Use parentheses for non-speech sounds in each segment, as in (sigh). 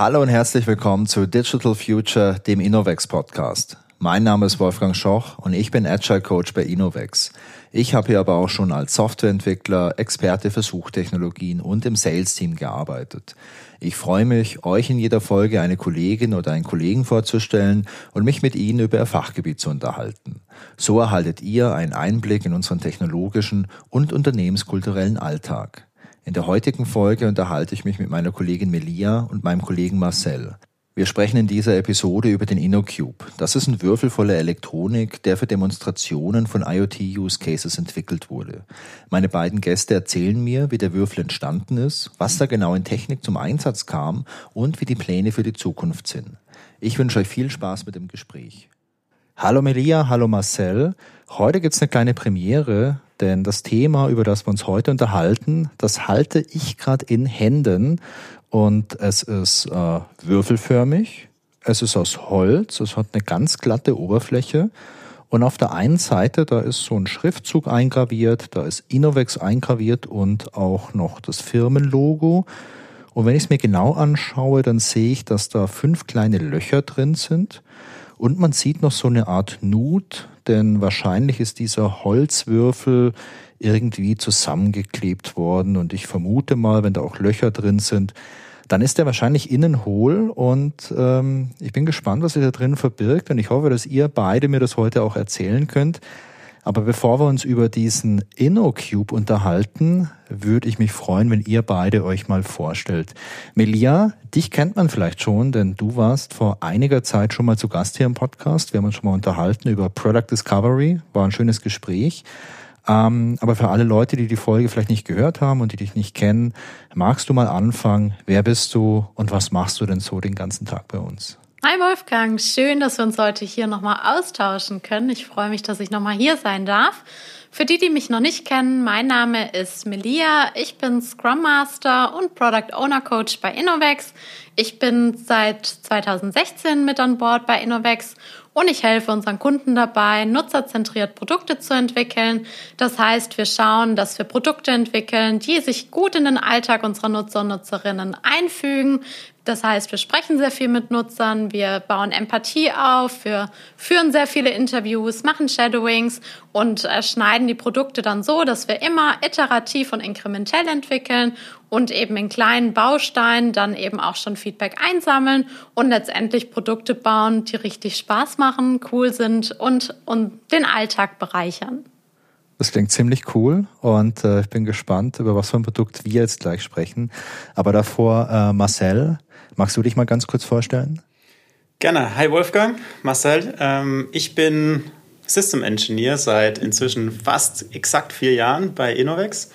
Hallo und herzlich willkommen zu Digital Future, dem Innovex Podcast. Mein Name ist Wolfgang Schoch und ich bin Agile Coach bei Innovex. Ich habe hier aber auch schon als Softwareentwickler, Experte für Suchtechnologien und im Sales-Team gearbeitet. Ich freue mich, euch in jeder Folge eine Kollegin oder einen Kollegen vorzustellen und mich mit Ihnen über Ihr Fachgebiet zu unterhalten. So erhaltet ihr einen Einblick in unseren technologischen und unternehmenskulturellen Alltag. In der heutigen Folge unterhalte ich mich mit meiner Kollegin Melia und meinem Kollegen Marcel. Wir sprechen in dieser Episode über den InnoCube. Das ist ein Würfel voller Elektronik, der für Demonstrationen von IoT-Use Cases entwickelt wurde. Meine beiden Gäste erzählen mir, wie der Würfel entstanden ist, was da genau in Technik zum Einsatz kam und wie die Pläne für die Zukunft sind. Ich wünsche euch viel Spaß mit dem Gespräch. Hallo Melia, hallo Marcel. Heute gibt's eine kleine Premiere, denn das Thema, über das wir uns heute unterhalten, das halte ich gerade in Händen. Und es ist äh, würfelförmig, es ist aus Holz, es hat eine ganz glatte Oberfläche. Und auf der einen Seite, da ist so ein Schriftzug eingraviert, da ist Innovex eingraviert und auch noch das Firmenlogo. Und wenn ich es mir genau anschaue, dann sehe ich, dass da fünf kleine Löcher drin sind. Und man sieht noch so eine Art Nut, denn wahrscheinlich ist dieser Holzwürfel irgendwie zusammengeklebt worden. Und ich vermute mal, wenn da auch Löcher drin sind, dann ist der wahrscheinlich innen hohl. Und ähm, ich bin gespannt, was sich da drin verbirgt. Und ich hoffe, dass ihr beide mir das heute auch erzählen könnt. Aber bevor wir uns über diesen InnoCube unterhalten, würde ich mich freuen, wenn ihr beide euch mal vorstellt. Melia, dich kennt man vielleicht schon, denn du warst vor einiger Zeit schon mal zu Gast hier im Podcast. Wir haben uns schon mal unterhalten über Product Discovery, war ein schönes Gespräch. Ähm, aber für alle Leute, die die Folge vielleicht nicht gehört haben und die dich nicht kennen, magst du mal anfangen? Wer bist du und was machst du denn so den ganzen Tag bei uns? Hi Wolfgang, schön, dass wir uns heute hier nochmal austauschen können. Ich freue mich, dass ich nochmal hier sein darf. Für die, die mich noch nicht kennen, mein Name ist Melia. Ich bin Scrum Master und Product Owner Coach bei Innovex. Ich bin seit 2016 mit an Bord bei Innovex und ich helfe unseren Kunden dabei, nutzerzentriert Produkte zu entwickeln. Das heißt, wir schauen, dass wir Produkte entwickeln, die sich gut in den Alltag unserer Nutzer und Nutzerinnen einfügen. Das heißt, wir sprechen sehr viel mit Nutzern, wir bauen Empathie auf, wir führen sehr viele Interviews, machen Shadowings und äh, schneiden die Produkte dann so, dass wir immer iterativ und inkrementell entwickeln und eben in kleinen Bausteinen dann eben auch schon Feedback einsammeln und letztendlich Produkte bauen, die richtig Spaß machen, cool sind und, und den Alltag bereichern. Das klingt ziemlich cool und äh, ich bin gespannt, über was für ein Produkt wir jetzt gleich sprechen. Aber davor, äh, Marcel, magst du dich mal ganz kurz vorstellen? Gerne. Hi Wolfgang, Marcel. Ähm, ich bin System Engineer seit inzwischen fast exakt vier Jahren bei Innovex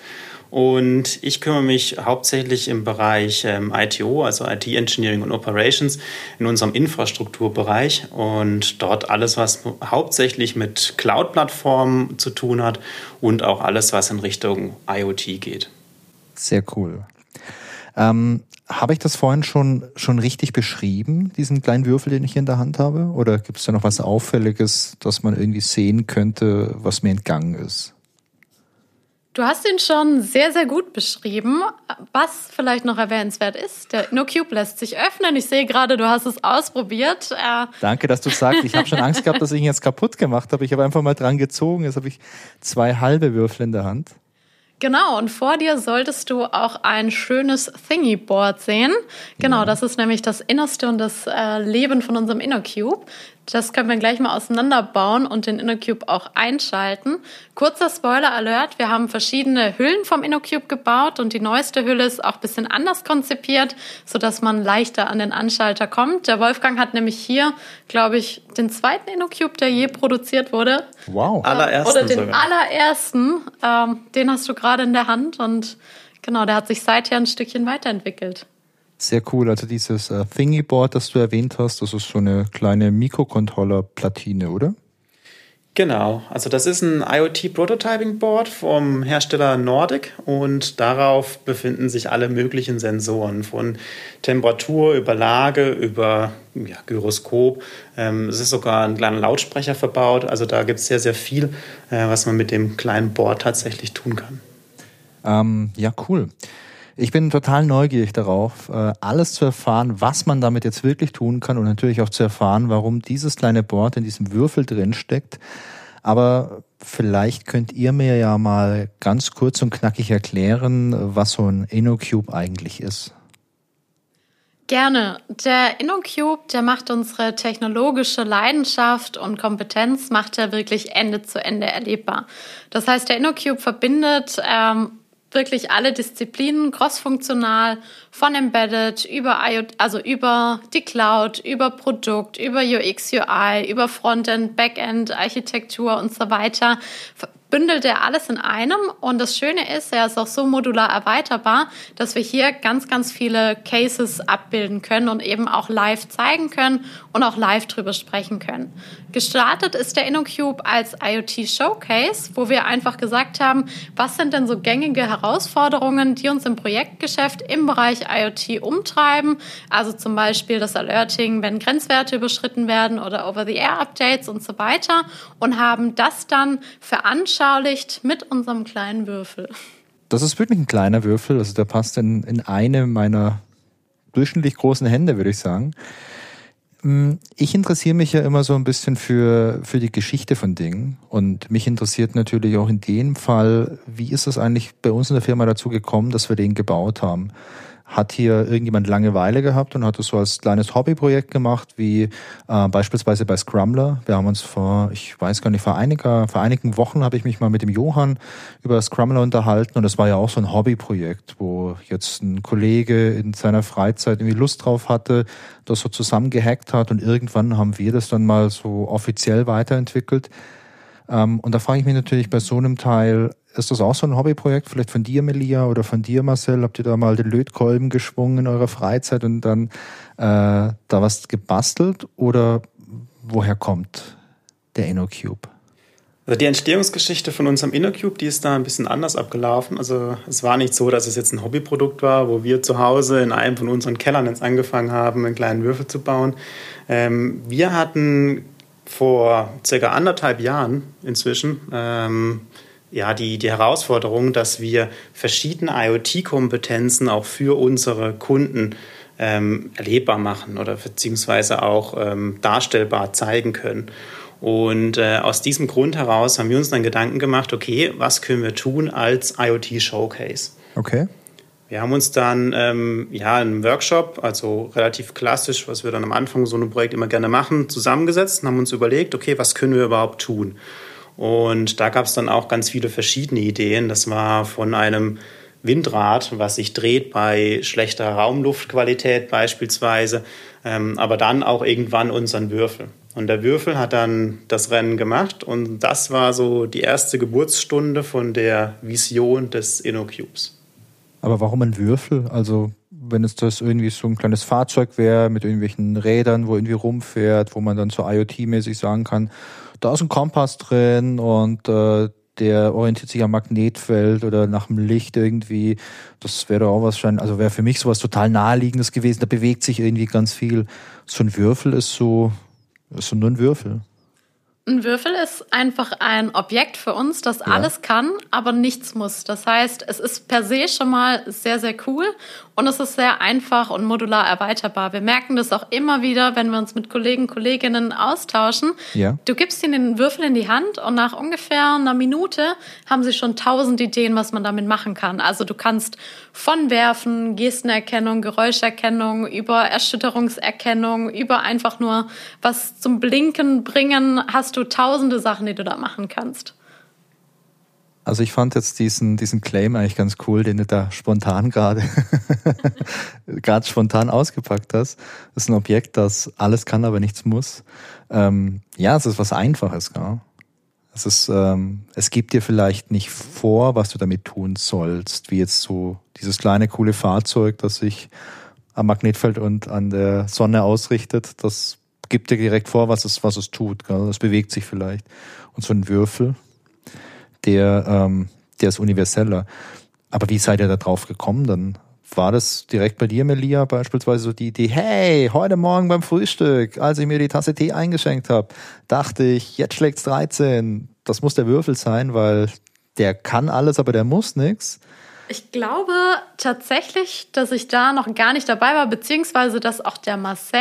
und ich kümmere mich hauptsächlich im Bereich ähm, ITO, also IT Engineering und Operations, in unserem Infrastrukturbereich und dort alles, was hauptsächlich mit Cloud-Plattformen zu tun hat und auch alles, was in Richtung IoT geht. Sehr cool. Ähm, habe ich das vorhin schon, schon richtig beschrieben, diesen kleinen Würfel, den ich hier in der Hand habe? Oder gibt es da noch was Auffälliges, das man irgendwie sehen könnte, was mir entgangen ist? Du hast ihn schon sehr, sehr gut beschrieben. Was vielleicht noch erwähnenswert ist, der InnoCube lässt sich öffnen. Ich sehe gerade, du hast es ausprobiert. Äh Danke, dass du sagst. Ich habe schon Angst gehabt, dass ich ihn jetzt kaputt gemacht habe. Ich habe einfach mal dran gezogen. Jetzt habe ich zwei halbe Würfel in der Hand. Genau, und vor dir solltest du auch ein schönes Thingy-Board sehen. Genau, ja. das ist nämlich das Innerste und das äh, Leben von unserem InnoCube. Das können wir gleich mal auseinanderbauen und den InnoCube auch einschalten. Kurzer Spoiler-Alert, wir haben verschiedene Hüllen vom InnoCube gebaut und die neueste Hülle ist auch ein bisschen anders konzipiert, sodass man leichter an den Anschalter kommt. Der Wolfgang hat nämlich hier, glaube ich, den zweiten InnoCube, der je produziert wurde. Wow. Äh, allerersten Oder den sogar. allerersten. Ähm, den hast du gerade in der Hand und genau, der hat sich seither ein Stückchen weiterentwickelt. Sehr cool. Also dieses äh, Thingy-Board, das du erwähnt hast, das ist so eine kleine Mikrocontroller-Platine, oder? Genau, also das ist ein IoT Prototyping Board vom Hersteller Nordic und darauf befinden sich alle möglichen Sensoren von Temperatur über Lage über ja, Gyroskop. Ähm, es ist sogar ein kleiner Lautsprecher verbaut, also da gibt es sehr, sehr viel, äh, was man mit dem kleinen Board tatsächlich tun kann. Ähm, ja, cool. Ich bin total neugierig darauf, äh, alles zu erfahren, was man damit jetzt wirklich tun kann und natürlich auch zu erfahren, warum dieses kleine Board in diesem Würfel drin steckt. Aber vielleicht könnt ihr mir ja mal ganz kurz und knackig erklären, was so ein InnoCube eigentlich ist. Gerne. Der InnoCube, der macht unsere technologische Leidenschaft und Kompetenz, macht er wirklich Ende zu Ende erlebbar. Das heißt, der InnoCube verbindet ähm, wirklich alle Disziplinen crossfunktional von Embedded über IoT, also über die Cloud, über Produkt, über UX, UI, über Frontend, Backend, Architektur und so weiter bündelt er alles in einem. Und das Schöne ist, er ist auch so modular erweiterbar, dass wir hier ganz, ganz viele Cases abbilden können und eben auch live zeigen können und auch live drüber sprechen können. Gestartet ist der InnoCube als IoT Showcase, wo wir einfach gesagt haben, was sind denn so gängige Herausforderungen, die uns im Projektgeschäft im Bereich IoT umtreiben. Also zum Beispiel das Alerting, wenn Grenzwerte überschritten werden oder Over-the-Air-Updates und so weiter und haben das dann veranschaulicht mit unserem kleinen Würfel. Das ist wirklich ein kleiner Würfel, also der passt in, in eine meiner durchschnittlich großen Hände, würde ich sagen. Hm, ich interessiere mich ja immer so ein bisschen für, für die Geschichte von Dingen und mich interessiert natürlich auch in dem Fall, wie ist es eigentlich bei uns in der Firma dazu gekommen, dass wir den gebaut haben hat hier irgendjemand Langeweile gehabt und hat es so als kleines Hobbyprojekt gemacht, wie äh, beispielsweise bei Scrumler. Wir haben uns vor, ich weiß gar nicht, vor, einiger, vor einigen Wochen habe ich mich mal mit dem Johann über Scrumler unterhalten und das war ja auch so ein Hobbyprojekt, wo jetzt ein Kollege in seiner Freizeit irgendwie Lust drauf hatte, das so zusammengehackt hat und irgendwann haben wir das dann mal so offiziell weiterentwickelt. Ähm, und da frage ich mich natürlich bei so einem Teil, ist das auch so ein Hobbyprojekt, vielleicht von dir, Melia, oder von dir, Marcel? Habt ihr da mal den Lötkolben geschwungen in eurer Freizeit und dann äh, da was gebastelt? Oder woher kommt der InnoCube? Also die Entstehungsgeschichte von unserem InnoCube, die ist da ein bisschen anders abgelaufen. Also es war nicht so, dass es jetzt ein Hobbyprodukt war, wo wir zu Hause in einem von unseren Kellern jetzt angefangen haben, einen kleinen Würfel zu bauen. Ähm, wir hatten vor circa anderthalb Jahren inzwischen ähm, ja, die, die Herausforderung, dass wir verschiedene IoT-Kompetenzen auch für unsere Kunden ähm, erlebbar machen oder beziehungsweise auch ähm, darstellbar zeigen können. Und äh, aus diesem Grund heraus haben wir uns dann Gedanken gemacht, okay, was können wir tun als IoT-Showcase? Okay. Wir haben uns dann ähm, ja einen Workshop, also relativ klassisch, was wir dann am Anfang so einem Projekt immer gerne machen, zusammengesetzt und haben uns überlegt, okay, was können wir überhaupt tun? Und da gab es dann auch ganz viele verschiedene Ideen. Das war von einem Windrad, was sich dreht bei schlechter Raumluftqualität beispielsweise, ähm, aber dann auch irgendwann unseren Würfel. Und der Würfel hat dann das Rennen gemacht und das war so die erste Geburtsstunde von der Vision des InnoCubes. Aber warum ein Würfel? Also wenn es das irgendwie so ein kleines Fahrzeug wäre mit irgendwelchen Rädern, wo irgendwie rumfährt, wo man dann so IoT-mäßig sagen kann, da ist ein Kompass drin und äh, der orientiert sich am Magnetfeld oder nach dem Licht irgendwie. Das wäre auch wahrscheinlich, also wäre für mich sowas total naheliegendes gewesen. Da bewegt sich irgendwie ganz viel. So ein Würfel ist so, ist so nur ein Würfel. Ein Würfel ist einfach ein Objekt für uns, das ja. alles kann, aber nichts muss. Das heißt, es ist per se schon mal sehr, sehr cool und es ist sehr einfach und modular erweiterbar. Wir merken das auch immer wieder, wenn wir uns mit Kollegen, Kolleginnen austauschen. Ja. Du gibst ihnen den Würfel in die Hand und nach ungefähr einer Minute haben sie schon tausend Ideen, was man damit machen kann. Also du kannst von Werfen, Gestenerkennung, Geräuscherkennung, über Erschütterungserkennung, über einfach nur was zum Blinken bringen, hast du tausende Sachen, die du da machen kannst. Also ich fand jetzt diesen, diesen Claim eigentlich ganz cool, den du da spontan gerade (laughs) gerade spontan ausgepackt hast. Das ist ein Objekt, das alles kann, aber nichts muss. Ähm, ja, es ist was Einfaches, gell? Es ist, ähm, es gibt dir vielleicht nicht vor, was du damit tun sollst, wie jetzt so dieses kleine coole Fahrzeug, das sich am Magnetfeld und an der Sonne ausrichtet. Das gibt dir direkt vor, was es, was es tut. Gell? Es bewegt sich vielleicht. Und so ein Würfel, der, ähm, der ist universeller. Aber wie seid ihr da drauf gekommen dann? War das direkt bei dir, Melia, beispielsweise so die Idee, hey, heute Morgen beim Frühstück, als ich mir die Tasse Tee eingeschenkt habe, dachte ich, jetzt schlägt's 13. Das muss der Würfel sein, weil der kann alles, aber der muss nichts. Ich glaube tatsächlich, dass ich da noch gar nicht dabei war, beziehungsweise dass auch der Marcel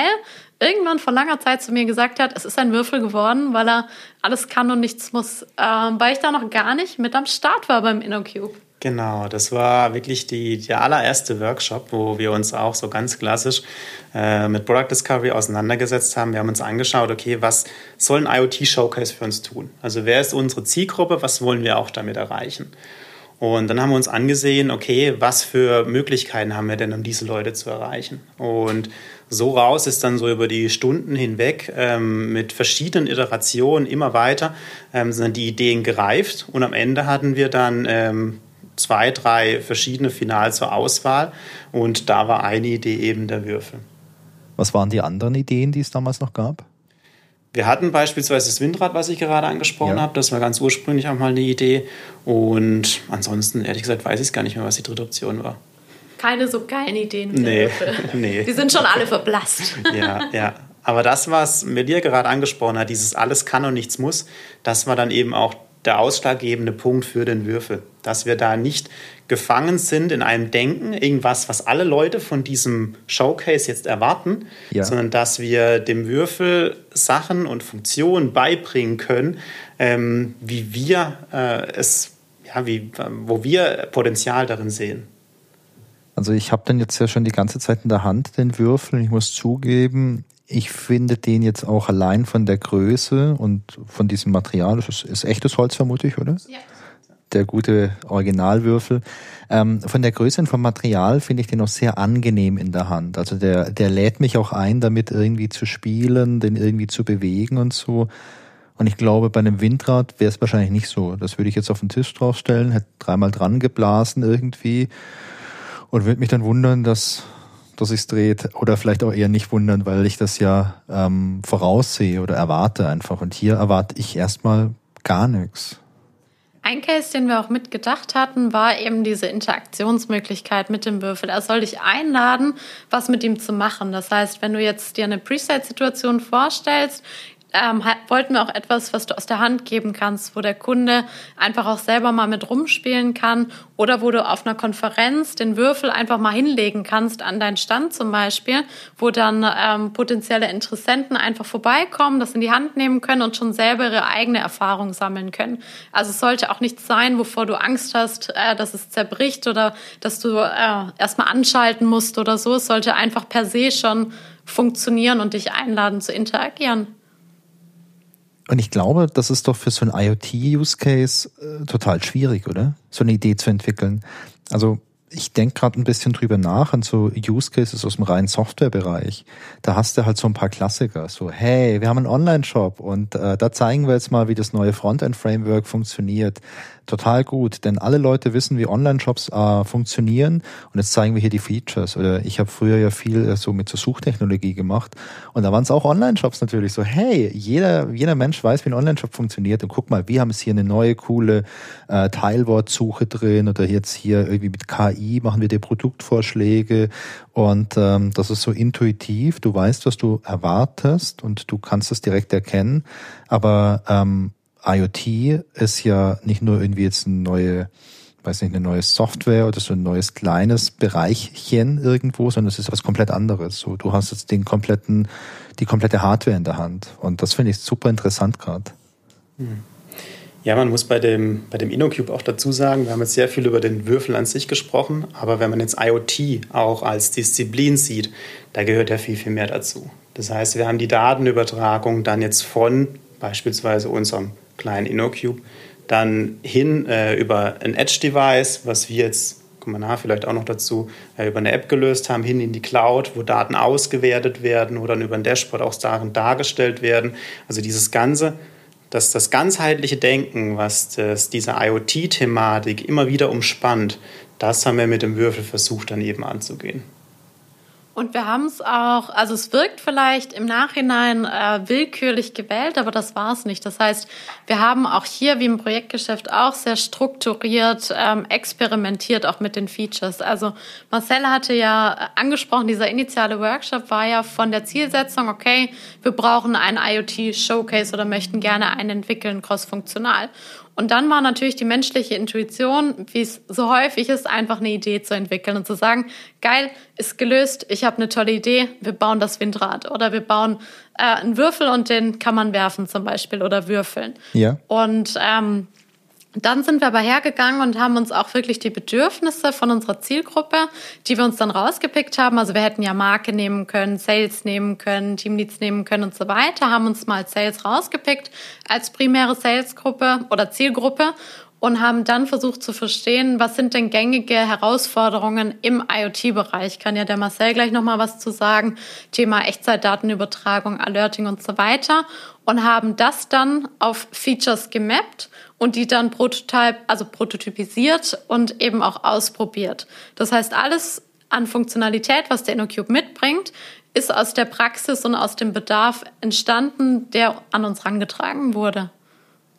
irgendwann vor langer Zeit zu mir gesagt hat, es ist ein Würfel geworden, weil er alles kann und nichts muss, ähm, weil ich da noch gar nicht mit am Start war beim InnoCube. Genau, das war wirklich die, der allererste Workshop, wo wir uns auch so ganz klassisch äh, mit Product Discovery auseinandergesetzt haben. Wir haben uns angeschaut, okay, was soll ein IoT-Showcase für uns tun? Also wer ist unsere Zielgruppe, was wollen wir auch damit erreichen? Und dann haben wir uns angesehen, okay, was für Möglichkeiten haben wir denn, um diese Leute zu erreichen? Und so raus ist dann so über die Stunden hinweg ähm, mit verschiedenen Iterationen immer weiter ähm, sind die Ideen gereift und am Ende hatten wir dann ähm, zwei, drei verschiedene Final zur Auswahl und da war eine Idee eben der Würfel. Was waren die anderen Ideen, die es damals noch gab? Wir hatten beispielsweise das Windrad, was ich gerade angesprochen ja. habe. Das war ganz ursprünglich auch mal eine Idee. Und ansonsten, ehrlich gesagt, weiß ich gar nicht mehr, was die dritte Option war. Keine so geilen Ideen mit nee, (laughs) nee. Die sind schon alle verblasst. (laughs) Ja, ja. Aber das, was Melia gerade angesprochen hat, dieses alles kann und nichts muss, das war dann eben auch der ausschlaggebende Punkt für den Würfel. Dass wir da nicht gefangen sind in einem Denken, irgendwas, was alle Leute von diesem Showcase jetzt erwarten, ja. sondern dass wir dem Würfel Sachen und Funktionen beibringen können, ähm, wie wir äh, es, ja, wie, wo wir Potenzial darin sehen. Also ich habe den jetzt ja schon die ganze Zeit in der Hand, den Würfel. Ich muss zugeben, ich finde den jetzt auch allein von der Größe und von diesem Material, das ist, ist echtes Holz vermute ich, oder? Ja. Der gute Originalwürfel. Ähm, von der Größe und vom Material finde ich den auch sehr angenehm in der Hand. Also der, der lädt mich auch ein, damit irgendwie zu spielen, den irgendwie zu bewegen und so. Und ich glaube, bei einem Windrad wäre es wahrscheinlich nicht so. Das würde ich jetzt auf den Tisch draufstellen, hätte dreimal dran geblasen irgendwie und würde mich dann wundern, dass dass sich dreht oder vielleicht auch eher nicht wundern, weil ich das ja ähm, voraussehe oder erwarte einfach. Und hier erwarte ich erstmal gar nichts. Ein Case, den wir auch mitgedacht hatten, war eben diese Interaktionsmöglichkeit mit dem Würfel. Er soll dich einladen, was mit ihm zu machen. Das heißt, wenn du jetzt dir eine Preset-Situation vorstellst, ähm, wollten wir auch etwas, was du aus der Hand geben kannst, wo der Kunde einfach auch selber mal mit rumspielen kann oder wo du auf einer Konferenz den Würfel einfach mal hinlegen kannst an deinen Stand zum Beispiel, wo dann ähm, potenzielle Interessenten einfach vorbeikommen, das in die Hand nehmen können und schon selber ihre eigene Erfahrung sammeln können. Also es sollte auch nichts sein, wovor du Angst hast, äh, dass es zerbricht oder dass du äh, erstmal anschalten musst oder so. Es sollte einfach per se schon funktionieren und dich einladen zu interagieren. Und ich glaube, das ist doch für so ein IoT-Use-Case äh, total schwierig, oder? So eine Idee zu entwickeln. Also ich denke gerade ein bisschen drüber nach an so Use Cases aus dem reinen Softwarebereich. Da hast du halt so ein paar Klassiker, so hey, wir haben einen Online-Shop und äh, da zeigen wir jetzt mal, wie das neue Frontend-Framework funktioniert total gut, denn alle Leute wissen, wie Online-Shops äh, funktionieren und jetzt zeigen wir hier die Features. Oder ich habe früher ja viel äh, so mit so Suchtechnologie gemacht und da waren es auch Online-Shops natürlich so, hey, jeder, jeder Mensch weiß, wie ein Online-Shop funktioniert und guck mal, wir haben es hier eine neue, coole äh, Teilwortsuche drin oder jetzt hier irgendwie mit KI machen wir dir Produktvorschläge und ähm, das ist so intuitiv, du weißt, was du erwartest und du kannst es direkt erkennen, aber ähm, IoT ist ja nicht nur irgendwie jetzt eine neue, weiß nicht, eine neue Software oder so ein neues kleines Bereichchen irgendwo, sondern es ist was komplett anderes. So, du hast jetzt den kompletten, die komplette Hardware in der Hand. Und das finde ich super interessant gerade. Ja, man muss bei dem, bei dem InnoCube auch dazu sagen, wir haben jetzt sehr viel über den Würfel an sich gesprochen, aber wenn man jetzt IoT auch als Disziplin sieht, da gehört ja viel, viel mehr dazu. Das heißt, wir haben die Datenübertragung dann jetzt von beispielsweise unserem kleinen InnoCube, dann hin äh, über ein Edge-Device, was wir jetzt, kommen wir nachher vielleicht auch noch dazu, äh, über eine App gelöst haben, hin in die Cloud, wo Daten ausgewertet werden oder dann über ein Dashboard auch darin dargestellt werden. Also dieses Ganze, das, das ganzheitliche Denken, was das, diese IoT-Thematik immer wieder umspannt, das haben wir mit dem Würfel versucht dann eben anzugehen. Und wir haben es auch, also es wirkt vielleicht im Nachhinein äh, willkürlich gewählt, aber das war es nicht. Das heißt, wir haben auch hier, wie im Projektgeschäft, auch sehr strukturiert ähm, experimentiert, auch mit den Features. Also Marcella hatte ja angesprochen, dieser initiale Workshop war ja von der Zielsetzung, okay, wir brauchen einen IoT-Showcase oder möchten gerne einen entwickeln, cross-funktional. Und dann war natürlich die menschliche Intuition, wie es so häufig ist, einfach eine Idee zu entwickeln und zu sagen, geil, ist gelöst, ich habe eine tolle Idee, wir bauen das Windrad oder wir bauen äh, einen Würfel und den kann man werfen zum Beispiel oder würfeln. Ja. Und ähm, dann sind wir aber hergegangen und haben uns auch wirklich die Bedürfnisse von unserer Zielgruppe, die wir uns dann rausgepickt haben, also wir hätten ja Marke nehmen können, Sales nehmen können, Teamleads nehmen können und so weiter, haben uns mal Sales rausgepickt als primäre Salesgruppe oder Zielgruppe und haben dann versucht zu verstehen, was sind denn gängige Herausforderungen im IoT-Bereich. Kann ja der Marcel gleich nochmal was zu sagen. Thema Echtzeitdatenübertragung, Alerting und so weiter. Und haben das dann auf Features gemappt und die dann prototyp, also prototypisiert und eben auch ausprobiert. Das heißt, alles an Funktionalität, was der InnoCube mitbringt, ist aus der Praxis und aus dem Bedarf entstanden, der an uns herangetragen wurde.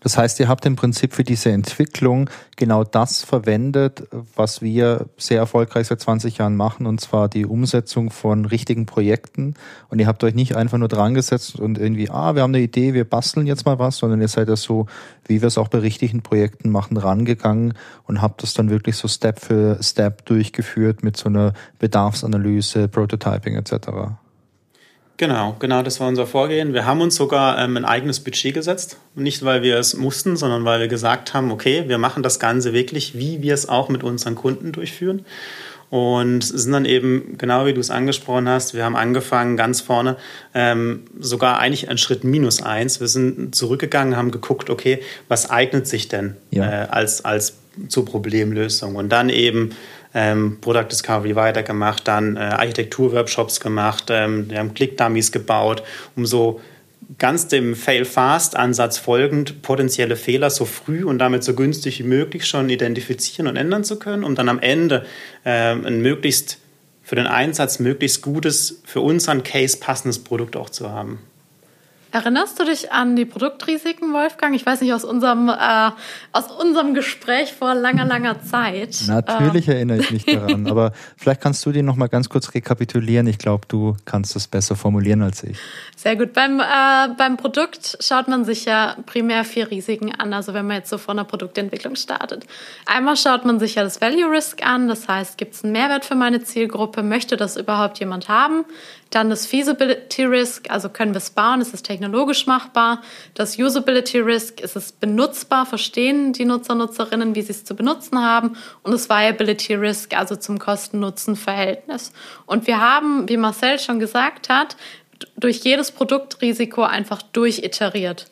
Das heißt, ihr habt im Prinzip für diese Entwicklung genau das verwendet, was wir sehr erfolgreich seit 20 Jahren machen, und zwar die Umsetzung von richtigen Projekten. Und ihr habt euch nicht einfach nur dran gesetzt und irgendwie, ah, wir haben eine Idee, wir basteln jetzt mal was, sondern ihr seid ja so, wie wir es auch bei richtigen Projekten machen, rangegangen und habt das dann wirklich so Step für Step durchgeführt mit so einer Bedarfsanalyse, Prototyping etc. Genau, genau, das war unser Vorgehen. Wir haben uns sogar ähm, ein eigenes Budget gesetzt. Nicht, weil wir es mussten, sondern weil wir gesagt haben, okay, wir machen das Ganze wirklich, wie wir es auch mit unseren Kunden durchführen. Und sind dann eben, genau wie du es angesprochen hast, wir haben angefangen ganz vorne, ähm, sogar eigentlich einen Schritt minus eins. Wir sind zurückgegangen, haben geguckt, okay, was eignet sich denn ja. äh, als, als zur Problemlösung? Und dann eben ähm, Product Discovery weitergemacht, dann äh, Architektur-Workshops gemacht, ähm, wir haben Click-Dummies gebaut, um so ganz dem Fail-Fast-Ansatz folgend potenzielle Fehler so früh und damit so günstig wie möglich schon identifizieren und ändern zu können, um dann am Ende äh, ein möglichst für den Einsatz möglichst gutes, für unseren Case passendes Produkt auch zu haben. Erinnerst du dich an die Produktrisiken, Wolfgang? Ich weiß nicht, aus unserem, äh, aus unserem Gespräch vor langer, langer Zeit. Natürlich ähm. erinnere ich mich (laughs) daran, aber vielleicht kannst du die noch mal ganz kurz rekapitulieren. Ich glaube, du kannst das besser formulieren als ich. Sehr gut. Beim, äh, beim Produkt schaut man sich ja primär vier Risiken an, also wenn man jetzt so vor einer Produktentwicklung startet. Einmal schaut man sich ja das Value Risk an, das heißt, gibt es einen Mehrwert für meine Zielgruppe? Möchte das überhaupt jemand haben? Dann das Feasibility Risk, also können wir es bauen, ist es technologisch machbar. Das Usability Risk, ist es benutzbar, verstehen die Nutzer, Nutzerinnen, wie sie es zu benutzen haben. Und das Viability Risk, also zum Kosten-Nutzen-Verhältnis. Und wir haben, wie Marcel schon gesagt hat, durch jedes Produktrisiko einfach durchiteriert.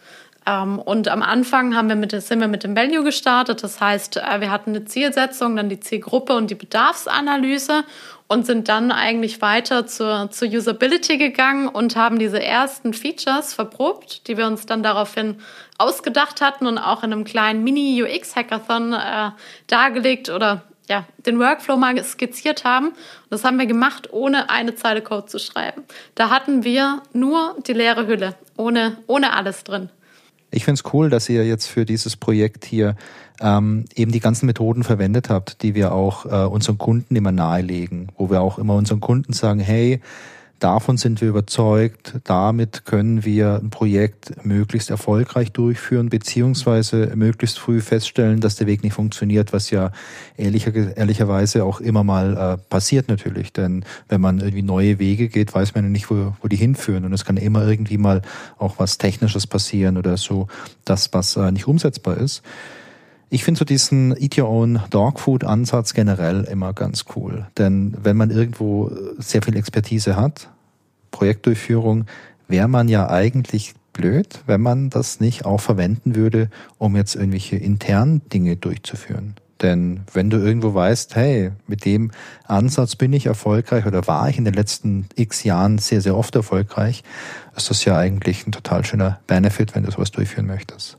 Ähm, und am Anfang haben wir mit, sind wir mit dem Value gestartet. Das heißt, äh, wir hatten eine Zielsetzung, dann die Zielgruppe und die Bedarfsanalyse und sind dann eigentlich weiter zur, zur Usability gegangen und haben diese ersten Features verprobt, die wir uns dann daraufhin ausgedacht hatten und auch in einem kleinen Mini-UX-Hackathon äh, dargelegt oder ja, den Workflow mal skizziert haben. Und das haben wir gemacht, ohne eine Zeile Code zu schreiben. Da hatten wir nur die leere Hülle, ohne, ohne alles drin. Ich finde es cool, dass ihr jetzt für dieses Projekt hier ähm, eben die ganzen Methoden verwendet habt, die wir auch äh, unseren Kunden immer nahelegen, wo wir auch immer unseren Kunden sagen, hey, Davon sind wir überzeugt. Damit können wir ein Projekt möglichst erfolgreich durchführen, beziehungsweise möglichst früh feststellen, dass der Weg nicht funktioniert, was ja ehrlicher, ehrlicherweise auch immer mal äh, passiert natürlich. Denn wenn man irgendwie neue Wege geht, weiß man ja nicht, wo, wo die hinführen. Und es kann immer irgendwie mal auch was Technisches passieren oder so, das, was äh, nicht umsetzbar ist. Ich finde so diesen Eat Your Own Dog Food Ansatz generell immer ganz cool. Denn wenn man irgendwo sehr viel Expertise hat, Projektdurchführung, wäre man ja eigentlich blöd, wenn man das nicht auch verwenden würde, um jetzt irgendwelche internen Dinge durchzuführen. Denn wenn du irgendwo weißt, hey, mit dem Ansatz bin ich erfolgreich oder war ich in den letzten x Jahren sehr, sehr oft erfolgreich, ist das ja eigentlich ein total schöner Benefit, wenn du sowas durchführen möchtest.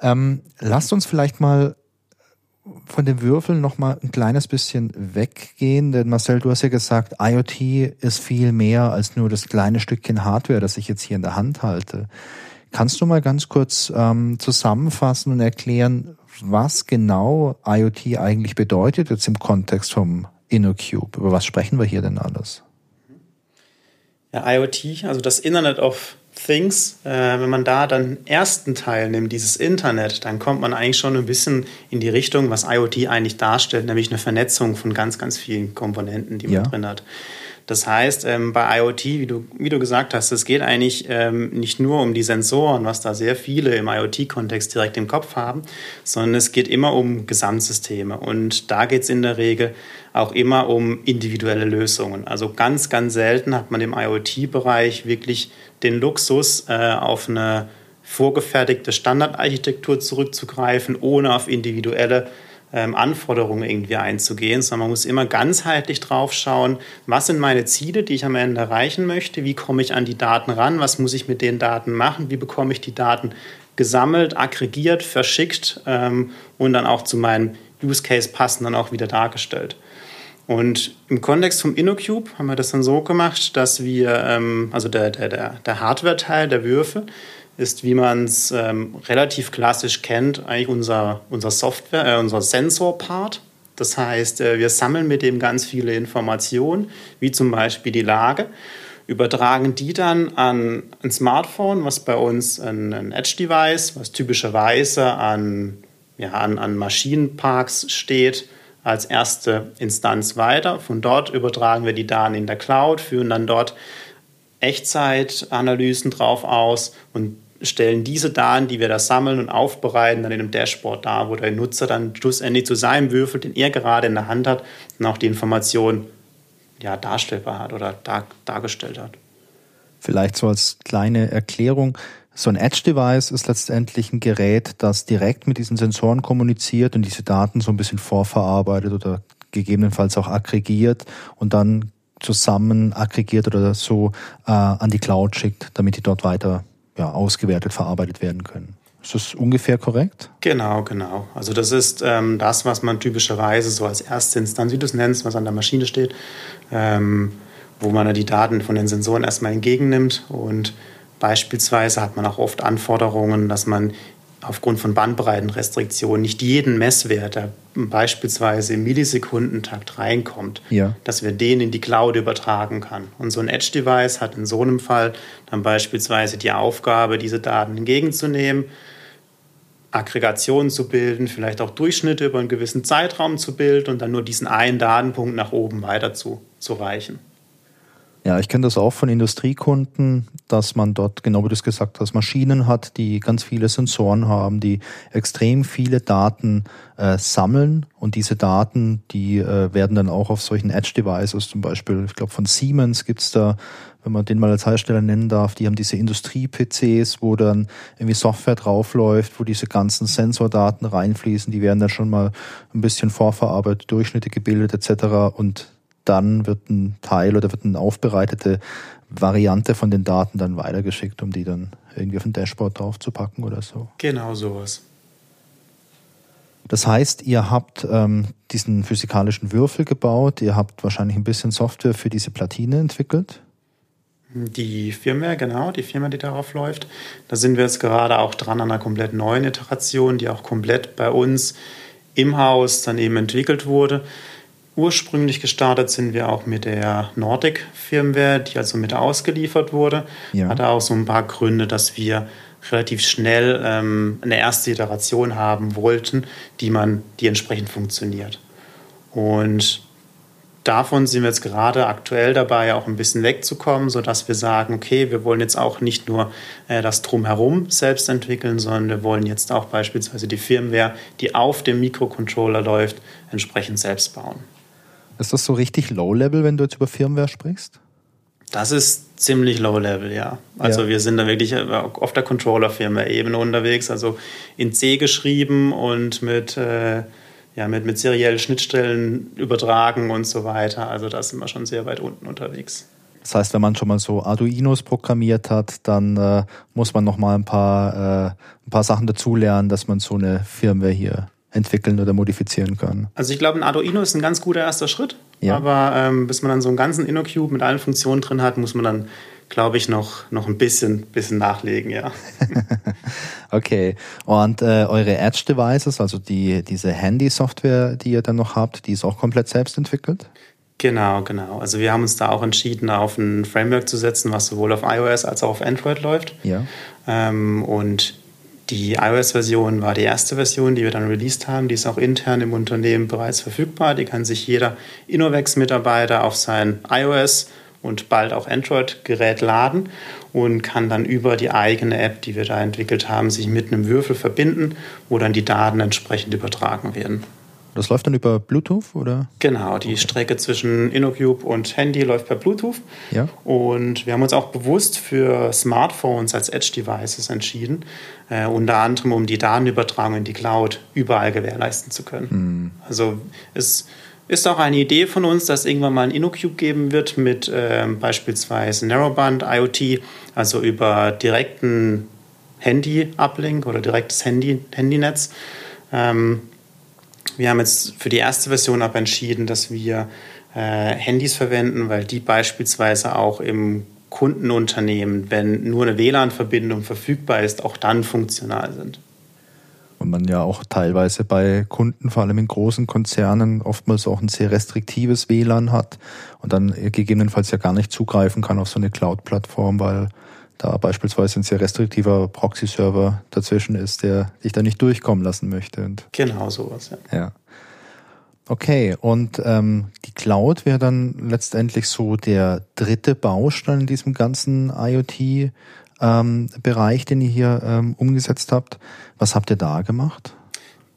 Ähm, lasst uns vielleicht mal von den Würfeln noch mal ein kleines bisschen weggehen, denn Marcel, du hast ja gesagt, IoT ist viel mehr als nur das kleine Stückchen Hardware, das ich jetzt hier in der Hand halte. Kannst du mal ganz kurz ähm, zusammenfassen und erklären, was genau IoT eigentlich bedeutet jetzt im Kontext vom InnoCube? Über was sprechen wir hier denn alles? Ja, IoT, also das Internet of Things, äh, wenn man da dann den ersten Teil nimmt, dieses Internet, dann kommt man eigentlich schon ein bisschen in die Richtung, was IoT eigentlich darstellt, nämlich eine Vernetzung von ganz, ganz vielen Komponenten, die man ja. drin hat. Das heißt, ähm, bei IoT, wie du, wie du gesagt hast, es geht eigentlich ähm, nicht nur um die Sensoren, was da sehr viele im IoT-Kontext direkt im Kopf haben, sondern es geht immer um Gesamtsysteme. Und da geht es in der Regel auch immer um individuelle Lösungen. Also ganz, ganz selten hat man im IoT-Bereich wirklich den Luxus, äh, auf eine vorgefertigte Standardarchitektur zurückzugreifen, ohne auf individuelle ähm, Anforderungen irgendwie einzugehen, sondern man muss immer ganzheitlich drauf schauen, was sind meine Ziele, die ich am Ende erreichen möchte, wie komme ich an die Daten ran, was muss ich mit den Daten machen, wie bekomme ich die Daten gesammelt, aggregiert, verschickt ähm, und dann auch zu meinem Use Case passend dann auch wieder dargestellt. Und im Kontext vom InnoCube haben wir das dann so gemacht, dass wir, ähm, also der, der, der Hardware-Teil der Würfe, ist, wie man es ähm, relativ klassisch kennt, eigentlich unser, unser Software, äh, unser Sensor-Part. Das heißt, äh, wir sammeln mit dem ganz viele Informationen, wie zum Beispiel die Lage, übertragen die dann an ein Smartphone, was bei uns ein, ein Edge-Device, was typischerweise an, ja, an, an Maschinenparks steht, als erste Instanz weiter. Von dort übertragen wir die Daten in der Cloud, führen dann dort Echtzeitanalysen drauf aus und stellen diese Daten, die wir da sammeln und aufbereiten, dann in einem Dashboard dar, wo der Nutzer dann schlussendlich zu seinem Würfel, den er gerade in der Hand hat, auch die Information ja, darstellbar hat oder dar, dargestellt hat. Vielleicht so als kleine Erklärung. So ein Edge-Device ist letztendlich ein Gerät, das direkt mit diesen Sensoren kommuniziert und diese Daten so ein bisschen vorverarbeitet oder gegebenenfalls auch aggregiert und dann zusammen aggregiert oder so äh, an die Cloud schickt, damit die dort weiter ja, ausgewertet, verarbeitet werden können. Ist das ungefähr korrekt? Genau, genau. Also das ist ähm, das, was man typischerweise so als erste Instanz, wie du es nennst, was an der Maschine steht, ähm, wo man die Daten von den Sensoren erstmal entgegennimmt und Beispielsweise hat man auch oft Anforderungen, dass man aufgrund von Bandbreitenrestriktionen nicht jeden Messwert, der beispielsweise im Millisekundentakt reinkommt, ja. dass wir den in die Cloud übertragen kann. Und so ein Edge-Device hat in so einem Fall dann beispielsweise die Aufgabe, diese Daten entgegenzunehmen, Aggregationen zu bilden, vielleicht auch Durchschnitte über einen gewissen Zeitraum zu bilden und dann nur diesen einen Datenpunkt nach oben weiter zu, zu reichen. Ja, ich kenne das auch von Industriekunden, dass man dort, genau wie du es gesagt hast, Maschinen hat, die ganz viele Sensoren haben, die extrem viele Daten äh, sammeln und diese Daten, die äh, werden dann auch auf solchen Edge-Devices, zum Beispiel, ich glaube von Siemens gibt's da, wenn man den mal als Hersteller nennen darf, die haben diese Industrie-PCs, wo dann irgendwie Software draufläuft, wo diese ganzen Sensordaten reinfließen, die werden dann schon mal ein bisschen vorverarbeitet, Durchschnitte gebildet etc. und dann wird ein Teil oder wird eine aufbereitete Variante von den Daten dann weitergeschickt, um die dann irgendwie auf ein Dashboard draufzupacken oder so. Genau sowas. Das heißt, ihr habt ähm, diesen physikalischen Würfel gebaut, ihr habt wahrscheinlich ein bisschen Software für diese Platine entwickelt. Die Firmware, genau, die Firma, die darauf läuft. Da sind wir jetzt gerade auch dran an einer komplett neuen Iteration, die auch komplett bei uns im Haus dann eben entwickelt wurde. Ursprünglich gestartet sind wir auch mit der Nordic Firmware, die also mit ausgeliefert wurde. Ja. Hatte auch so ein paar Gründe, dass wir relativ schnell ähm, eine erste Iteration haben wollten, die man, die entsprechend funktioniert. Und davon sind wir jetzt gerade aktuell dabei, auch ein bisschen wegzukommen, sodass wir sagen, okay, wir wollen jetzt auch nicht nur äh, das Drumherum selbst entwickeln, sondern wir wollen jetzt auch beispielsweise die Firmware, die auf dem Mikrocontroller läuft, entsprechend selbst bauen. Ist das so richtig Low-Level, wenn du jetzt über Firmware sprichst? Das ist ziemlich Low-Level, ja. Also ja. wir sind da wirklich auf der Controller-Firmware-Ebene unterwegs, also in C geschrieben und mit, äh, ja, mit, mit seriellen Schnittstellen übertragen und so weiter. Also da sind wir schon sehr weit unten unterwegs. Das heißt, wenn man schon mal so Arduinos programmiert hat, dann äh, muss man noch mal ein paar, äh, ein paar Sachen dazulernen, dass man so eine Firmware hier entwickeln oder modifizieren können. Also ich glaube, ein Arduino ist ein ganz guter erster Schritt. Ja. Aber ähm, bis man dann so einen ganzen InnoCube mit allen Funktionen drin hat, muss man dann, glaube ich, noch, noch ein bisschen, bisschen nachlegen, ja. (laughs) okay. Und äh, eure Edge-Devices, also die, diese Handy-Software, die ihr dann noch habt, die ist auch komplett selbst entwickelt? Genau, genau. Also wir haben uns da auch entschieden, auf ein Framework zu setzen, was sowohl auf iOS als auch auf Android läuft. Ja. Ähm, und die iOS-Version war die erste Version, die wir dann released haben. Die ist auch intern im Unternehmen bereits verfügbar. Die kann sich jeder Innovex-Mitarbeiter auf sein iOS und bald auch Android-Gerät laden und kann dann über die eigene App, die wir da entwickelt haben, sich mit einem Würfel verbinden, wo dann die Daten entsprechend übertragen werden. Das läuft dann über Bluetooth oder? Genau, die okay. Strecke zwischen InnoCube und Handy läuft per Bluetooth. Ja. Und wir haben uns auch bewusst für Smartphones als Edge-Devices entschieden, äh, unter anderem um die Datenübertragung in die Cloud überall gewährleisten zu können. Mhm. Also es ist auch eine Idee von uns, dass irgendwann mal ein InnoCube geben wird mit äh, beispielsweise Narrowband IoT, also über direkten Handy-Uplink oder direktes Handy, Handynetz. Ähm, wir haben jetzt für die erste Version aber entschieden, dass wir äh, Handys verwenden, weil die beispielsweise auch im Kundenunternehmen, wenn nur eine WLAN-Verbindung verfügbar ist, auch dann funktional sind. Und man ja auch teilweise bei Kunden, vor allem in großen Konzernen, oftmals auch ein sehr restriktives WLAN hat und dann gegebenenfalls ja gar nicht zugreifen kann auf so eine Cloud-Plattform, weil da beispielsweise ein sehr restriktiver Proxy-Server dazwischen ist, der dich da nicht durchkommen lassen möchte. Und genau sowas, ja. ja. Okay, und ähm, die Cloud wäre dann letztendlich so der dritte Baustein in diesem ganzen IoT-Bereich, ähm, den ihr hier ähm, umgesetzt habt. Was habt ihr da gemacht?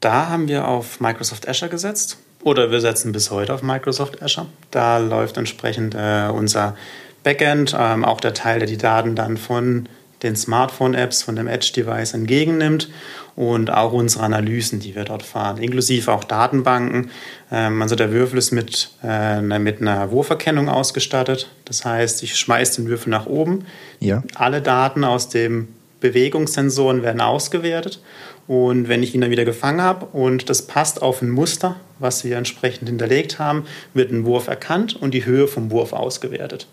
Da haben wir auf Microsoft Azure gesetzt. Oder wir setzen bis heute auf Microsoft Azure. Da läuft entsprechend äh, unser Backend, ähm, auch der Teil, der die Daten dann von den Smartphone-Apps, von dem Edge-Device entgegennimmt und auch unsere Analysen, die wir dort fahren, inklusive auch Datenbanken. Ähm, also der Würfel ist mit, äh, mit einer Wurferkennung ausgestattet. Das heißt, ich schmeiße den Würfel nach oben. Ja. Alle Daten aus den Bewegungssensoren werden ausgewertet. Und wenn ich ihn dann wieder gefangen habe und das passt auf ein Muster, was wir entsprechend hinterlegt haben, wird ein Wurf erkannt und die Höhe vom Wurf ausgewertet.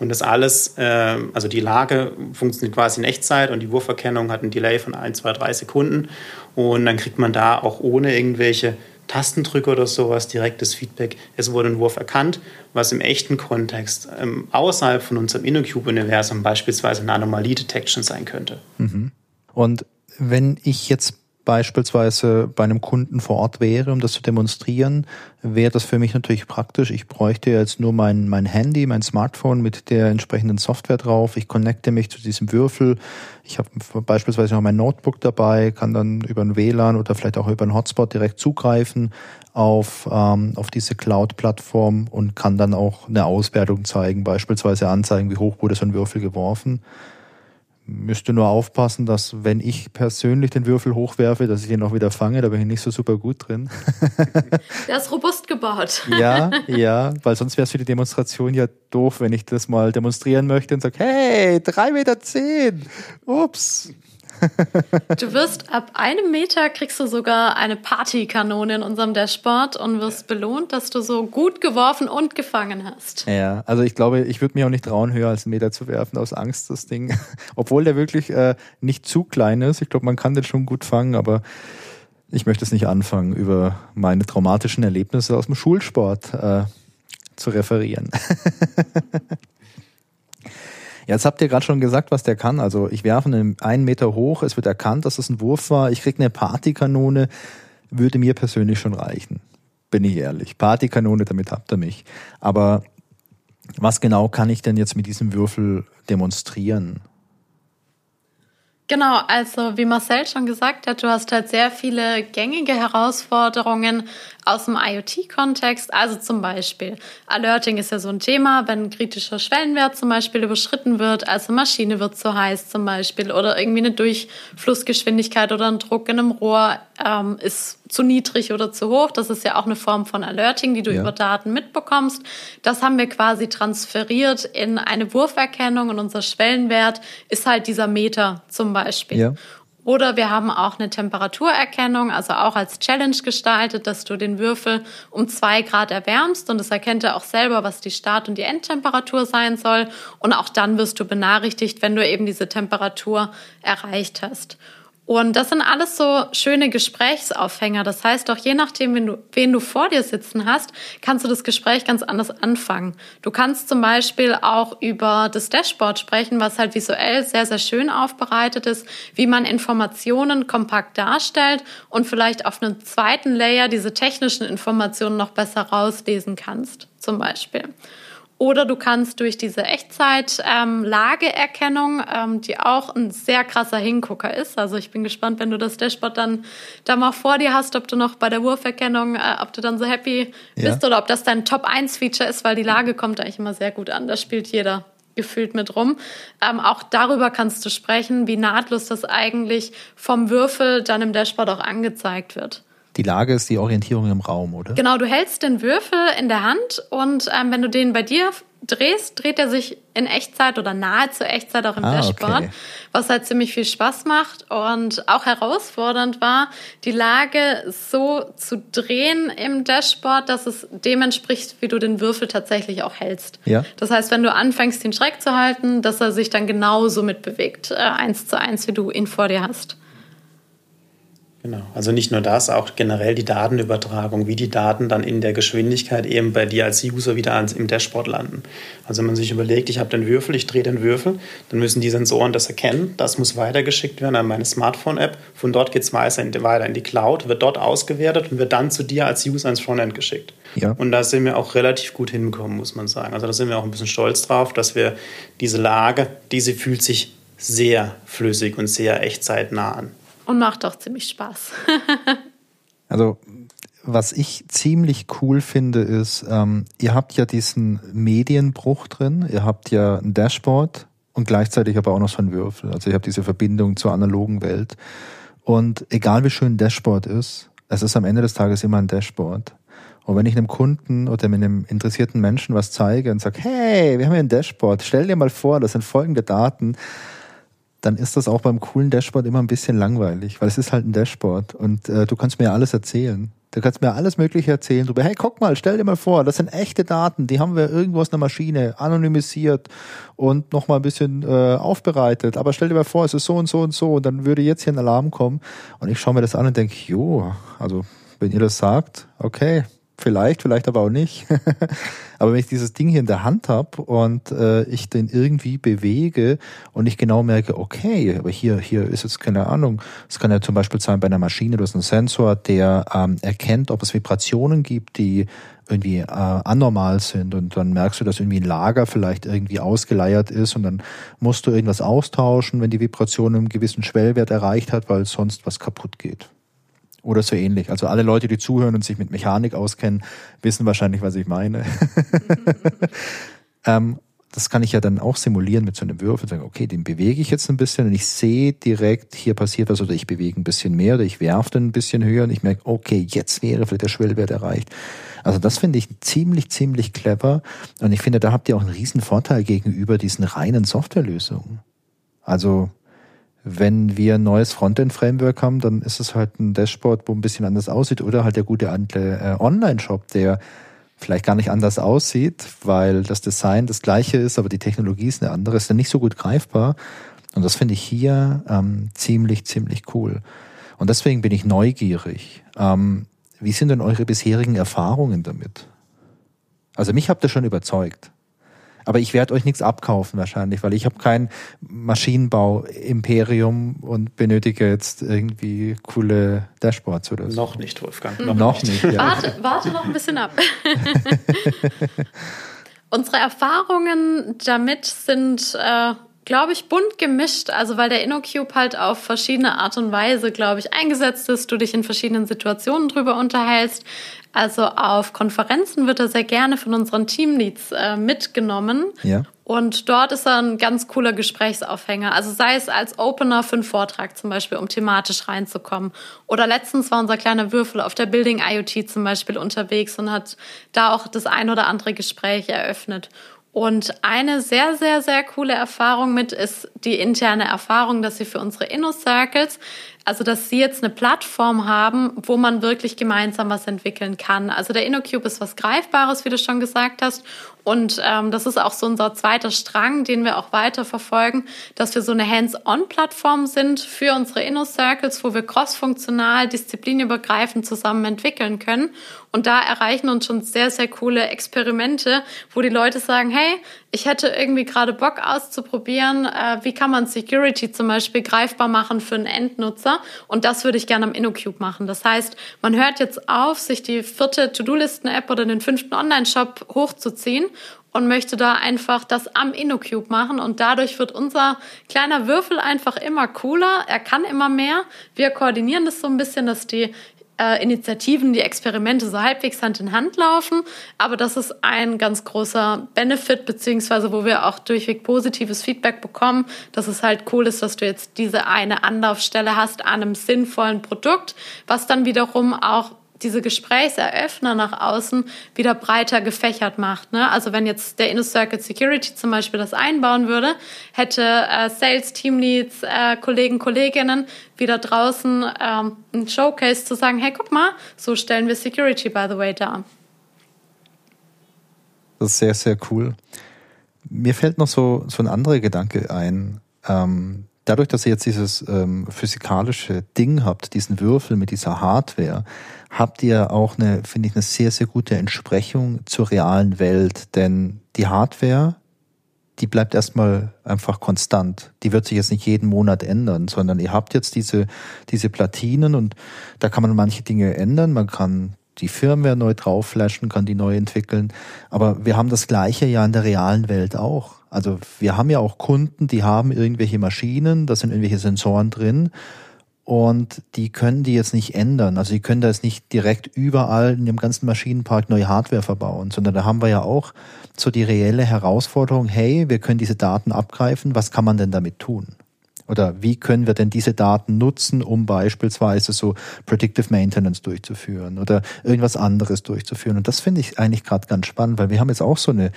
Und das alles, äh, also die Lage funktioniert quasi in Echtzeit und die Wurferkennung hat einen Delay von 1, 2, 3 Sekunden. Und dann kriegt man da auch ohne irgendwelche Tastendrücke oder sowas direktes Feedback. Es wurde ein Wurf erkannt, was im echten Kontext ähm, außerhalb von unserem InnoCube-Universum beispielsweise eine Anomalie-Detection sein könnte. Mhm. Und wenn ich jetzt beispielsweise bei einem Kunden vor Ort wäre, um das zu demonstrieren, wäre das für mich natürlich praktisch. Ich bräuchte jetzt nur mein, mein Handy, mein Smartphone mit der entsprechenden Software drauf. Ich connecte mich zu diesem Würfel. Ich habe beispielsweise noch mein Notebook dabei, kann dann über ein WLAN oder vielleicht auch über einen Hotspot direkt zugreifen auf, ähm, auf diese Cloud-Plattform und kann dann auch eine Auswertung zeigen, beispielsweise anzeigen, wie hoch wurde so ein Würfel geworfen müsste nur aufpassen, dass wenn ich persönlich den Würfel hochwerfe, dass ich ihn auch wieder fange. Da bin ich nicht so super gut drin. (laughs) Der ist robust gebaut. Ja, ja, weil sonst wäre es für die Demonstration ja doof, wenn ich das mal demonstrieren möchte und sage, hey, drei Meter zehn. Ups. Du wirst ab einem Meter kriegst du sogar eine Partykanone in unserem Dashboard und wirst belohnt, dass du so gut geworfen und gefangen hast. Ja, also ich glaube, ich würde mir auch nicht trauen, höher als einen Meter zu werfen, aus Angst, das Ding. (laughs) Obwohl der wirklich äh, nicht zu klein ist. Ich glaube, man kann den schon gut fangen, aber ich möchte es nicht anfangen, über meine traumatischen Erlebnisse aus dem Schulsport äh, zu referieren. (laughs) Jetzt habt ihr gerade schon gesagt, was der kann. Also ich werfe einen, einen Meter hoch, es wird erkannt, dass es ein Wurf war. Ich kriege eine Partykanone, würde mir persönlich schon reichen. Bin ich ehrlich. Partykanone, damit habt ihr mich. Aber was genau kann ich denn jetzt mit diesem Würfel demonstrieren? Genau, also wie Marcel schon gesagt hat, du hast halt sehr viele gängige Herausforderungen aus dem IoT-Kontext. Also zum Beispiel, Alerting ist ja so ein Thema, wenn ein kritischer Schwellenwert zum Beispiel überschritten wird, also Maschine wird zu heiß zum Beispiel oder irgendwie eine Durchflussgeschwindigkeit oder ein Druck in einem Rohr ähm, ist zu niedrig oder zu hoch. Das ist ja auch eine Form von Alerting, die du ja. über Daten mitbekommst. Das haben wir quasi transferiert in eine Wurferkennung und unser Schwellenwert ist halt dieser Meter zum Beispiel. Ja. Oder wir haben auch eine Temperaturerkennung, also auch als Challenge gestaltet, dass du den Würfel um zwei Grad erwärmst und es erkennt er auch selber, was die Start- und die Endtemperatur sein soll. Und auch dann wirst du benachrichtigt, wenn du eben diese Temperatur erreicht hast. Und das sind alles so schöne Gesprächsaufhänger. Das heißt auch, je nachdem, wen du, wen du vor dir sitzen hast, kannst du das Gespräch ganz anders anfangen. Du kannst zum Beispiel auch über das Dashboard sprechen, was halt visuell sehr, sehr schön aufbereitet ist, wie man Informationen kompakt darstellt und vielleicht auf einem zweiten Layer diese technischen Informationen noch besser rauslesen kannst, zum Beispiel. Oder du kannst durch diese Echtzeit-Lageerkennung, ähm, ähm, die auch ein sehr krasser Hingucker ist. Also ich bin gespannt, wenn du das Dashboard dann da mal vor dir hast, ob du noch bei der Wurferkennung, äh, ob du dann so happy ja. bist oder ob das dein Top-1-Feature ist, weil die Lage kommt eigentlich immer sehr gut an. Da spielt jeder gefühlt mit rum. Ähm, auch darüber kannst du sprechen, wie nahtlos das eigentlich vom Würfel dann im Dashboard auch angezeigt wird. Die Lage ist die Orientierung im Raum, oder? Genau, du hältst den Würfel in der Hand und ähm, wenn du den bei dir drehst, dreht er sich in Echtzeit oder nahezu Echtzeit auch im ah, Dashboard, okay. was halt ziemlich viel Spaß macht und auch herausfordernd war, die Lage so zu drehen im Dashboard, dass es dem entspricht, wie du den Würfel tatsächlich auch hältst. Ja. Das heißt, wenn du anfängst, den Schreck zu halten, dass er sich dann genauso mitbewegt, äh, eins zu eins, wie du ihn vor dir hast. Genau, also nicht nur das, auch generell die Datenübertragung, wie die Daten dann in der Geschwindigkeit eben bei dir als User wieder im Dashboard landen. Also wenn man sich überlegt, ich habe den Würfel, ich drehe den Würfel, dann müssen die Sensoren das erkennen, das muss weitergeschickt werden an meine Smartphone-App, von dort geht es weiter in die Cloud, wird dort ausgewertet und wird dann zu dir als User ins Frontend geschickt. Ja. Und da sind wir auch relativ gut hingekommen, muss man sagen. Also da sind wir auch ein bisschen stolz drauf, dass wir diese Lage, diese fühlt sich sehr flüssig und sehr echtzeitnah an. Und macht auch ziemlich Spaß. (laughs) also, was ich ziemlich cool finde, ist, ähm, ihr habt ja diesen Medienbruch drin, ihr habt ja ein Dashboard und gleichzeitig aber auch noch so einen Würfel. Also ihr habt diese Verbindung zur analogen Welt. Und egal wie schön ein Dashboard ist, es ist am Ende des Tages immer ein Dashboard. Und wenn ich einem Kunden oder einem interessierten Menschen was zeige und sage, hey, wir haben hier ein Dashboard, stell dir mal vor, das sind folgende Daten, dann ist das auch beim coolen Dashboard immer ein bisschen langweilig, weil es ist halt ein Dashboard und äh, du kannst mir ja alles erzählen. Du kannst mir alles Mögliche erzählen. Du, hey, guck mal, stell dir mal vor, das sind echte Daten, die haben wir irgendwo aus einer Maschine anonymisiert und nochmal ein bisschen äh, aufbereitet. Aber stell dir mal vor, es ist so und so und so und dann würde jetzt hier ein Alarm kommen und ich schaue mir das an und denke, jo, also wenn ihr das sagt, okay, Vielleicht, vielleicht aber auch nicht. (laughs) aber wenn ich dieses Ding hier in der Hand habe und äh, ich den irgendwie bewege und ich genau merke, okay, aber hier, hier ist jetzt keine Ahnung, es kann ja zum Beispiel sein bei einer Maschine, du hast einen Sensor, der ähm, erkennt, ob es Vibrationen gibt, die irgendwie äh, anormal sind und dann merkst du, dass irgendwie ein Lager vielleicht irgendwie ausgeleiert ist und dann musst du irgendwas austauschen, wenn die Vibration einen gewissen Schwellwert erreicht hat, weil sonst was kaputt geht. Oder so ähnlich. Also alle Leute, die zuhören und sich mit Mechanik auskennen, wissen wahrscheinlich, was ich meine. (laughs) ähm, das kann ich ja dann auch simulieren mit so einem Würfel. Sagen, okay, den bewege ich jetzt ein bisschen und ich sehe direkt, hier passiert was oder ich bewege ein bisschen mehr oder ich werfe den ein bisschen höher und ich merke, okay, jetzt wäre vielleicht der Schwellwert erreicht. Also das finde ich ziemlich, ziemlich clever und ich finde, da habt ihr auch einen riesen Vorteil gegenüber diesen reinen Softwarelösungen. Also wenn wir ein neues Frontend-Framework haben, dann ist es halt ein Dashboard, wo ein bisschen anders aussieht oder halt der gute äh, Online-Shop, der vielleicht gar nicht anders aussieht, weil das Design das gleiche ist, aber die Technologie ist eine andere, ist dann nicht so gut greifbar. Und das finde ich hier ähm, ziemlich, ziemlich cool. Und deswegen bin ich neugierig. Ähm, wie sind denn eure bisherigen Erfahrungen damit? Also mich habt ihr schon überzeugt. Aber ich werde euch nichts abkaufen wahrscheinlich, weil ich habe kein Maschinenbau-Imperium und benötige jetzt irgendwie coole Dashboards oder so. Noch nicht, Wolfgang. Noch, noch nicht. nicht ja. warte, warte noch ein bisschen ab. (laughs) Unsere Erfahrungen damit sind, äh, glaube ich, bunt gemischt. Also weil der InnoCube halt auf verschiedene Art und Weise, glaube ich, eingesetzt ist, du dich in verschiedenen Situationen drüber unterhältst. Also auf Konferenzen wird er sehr gerne von unseren Teamleads äh, mitgenommen. Ja. Und dort ist er ein ganz cooler Gesprächsaufhänger. Also sei es als Opener für einen Vortrag zum Beispiel, um thematisch reinzukommen. Oder letztens war unser kleiner Würfel auf der Building IoT zum Beispiel unterwegs und hat da auch das ein oder andere Gespräch eröffnet. Und eine sehr, sehr, sehr coole Erfahrung mit ist die interne Erfahrung, dass sie für unsere InnoCircles Also, dass sie jetzt eine Plattform haben, wo man wirklich gemeinsam was entwickeln kann. Also der InnoCube ist was Greifbares, wie du schon gesagt hast. Und ähm, das ist auch so unser zweiter Strang, den wir auch weiter verfolgen, dass wir so eine Hands-on-Plattform sind für unsere Inno-Circles, wo wir cross-funktional, disziplinübergreifend zusammen entwickeln können. Und da erreichen uns schon sehr, sehr coole Experimente, wo die Leute sagen, hey, ich hätte irgendwie gerade Bock auszuprobieren, äh, wie kann man Security zum Beispiel greifbar machen für einen Endnutzer. Und das würde ich gerne am InnoCube machen. Das heißt, man hört jetzt auf, sich die vierte To-Do-Listen-App oder den fünften Online-Shop hochzuziehen und möchte da einfach das am InnoCube machen und dadurch wird unser kleiner Würfel einfach immer cooler. Er kann immer mehr. Wir koordinieren das so ein bisschen, dass die äh, Initiativen, die Experimente so halbwegs Hand in Hand laufen. Aber das ist ein ganz großer Benefit, beziehungsweise wo wir auch durchweg positives Feedback bekommen, dass es halt cool ist, dass du jetzt diese eine Anlaufstelle hast an einem sinnvollen Produkt, was dann wiederum auch diese Gesprächseröffner nach außen wieder breiter gefächert macht. Ne? Also wenn jetzt der InnoCircuit Security zum Beispiel das einbauen würde, hätte äh, Sales, Teamleads, äh, Kollegen, Kolleginnen wieder draußen ähm, ein Showcase zu sagen, hey, guck mal, so stellen wir Security, by the way, dar. Das ist sehr, sehr cool. Mir fällt noch so, so ein anderer Gedanke ein. Ähm, dadurch, dass ihr jetzt dieses ähm, physikalische Ding habt, diesen Würfel mit dieser Hardware, habt ihr auch eine, finde ich, eine sehr, sehr gute Entsprechung zur realen Welt. Denn die Hardware, die bleibt erstmal einfach konstant. Die wird sich jetzt nicht jeden Monat ändern, sondern ihr habt jetzt diese, diese Platinen und da kann man manche Dinge ändern. Man kann die Firmware neu draufflashen, kann die neu entwickeln. Aber wir haben das Gleiche ja in der realen Welt auch. Also wir haben ja auch Kunden, die haben irgendwelche Maschinen, da sind irgendwelche Sensoren drin und die können die jetzt nicht ändern. Also die können da jetzt nicht direkt überall in dem ganzen Maschinenpark neue Hardware verbauen, sondern da haben wir ja auch so die reelle Herausforderung, hey, wir können diese Daten abgreifen, was kann man denn damit tun? Oder wie können wir denn diese Daten nutzen, um beispielsweise so Predictive Maintenance durchzuführen oder irgendwas anderes durchzuführen? Und das finde ich eigentlich gerade ganz spannend, weil wir haben jetzt auch so eine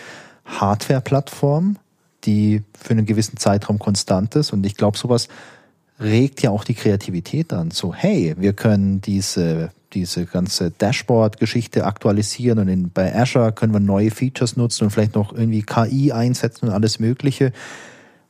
Hardware-Plattform, die für einen gewissen Zeitraum konstant ist. Und ich glaube, sowas regt ja auch die Kreativität an. So, hey, wir können diese, diese ganze Dashboard-Geschichte aktualisieren und in, bei Azure können wir neue Features nutzen und vielleicht noch irgendwie KI einsetzen und alles Mögliche.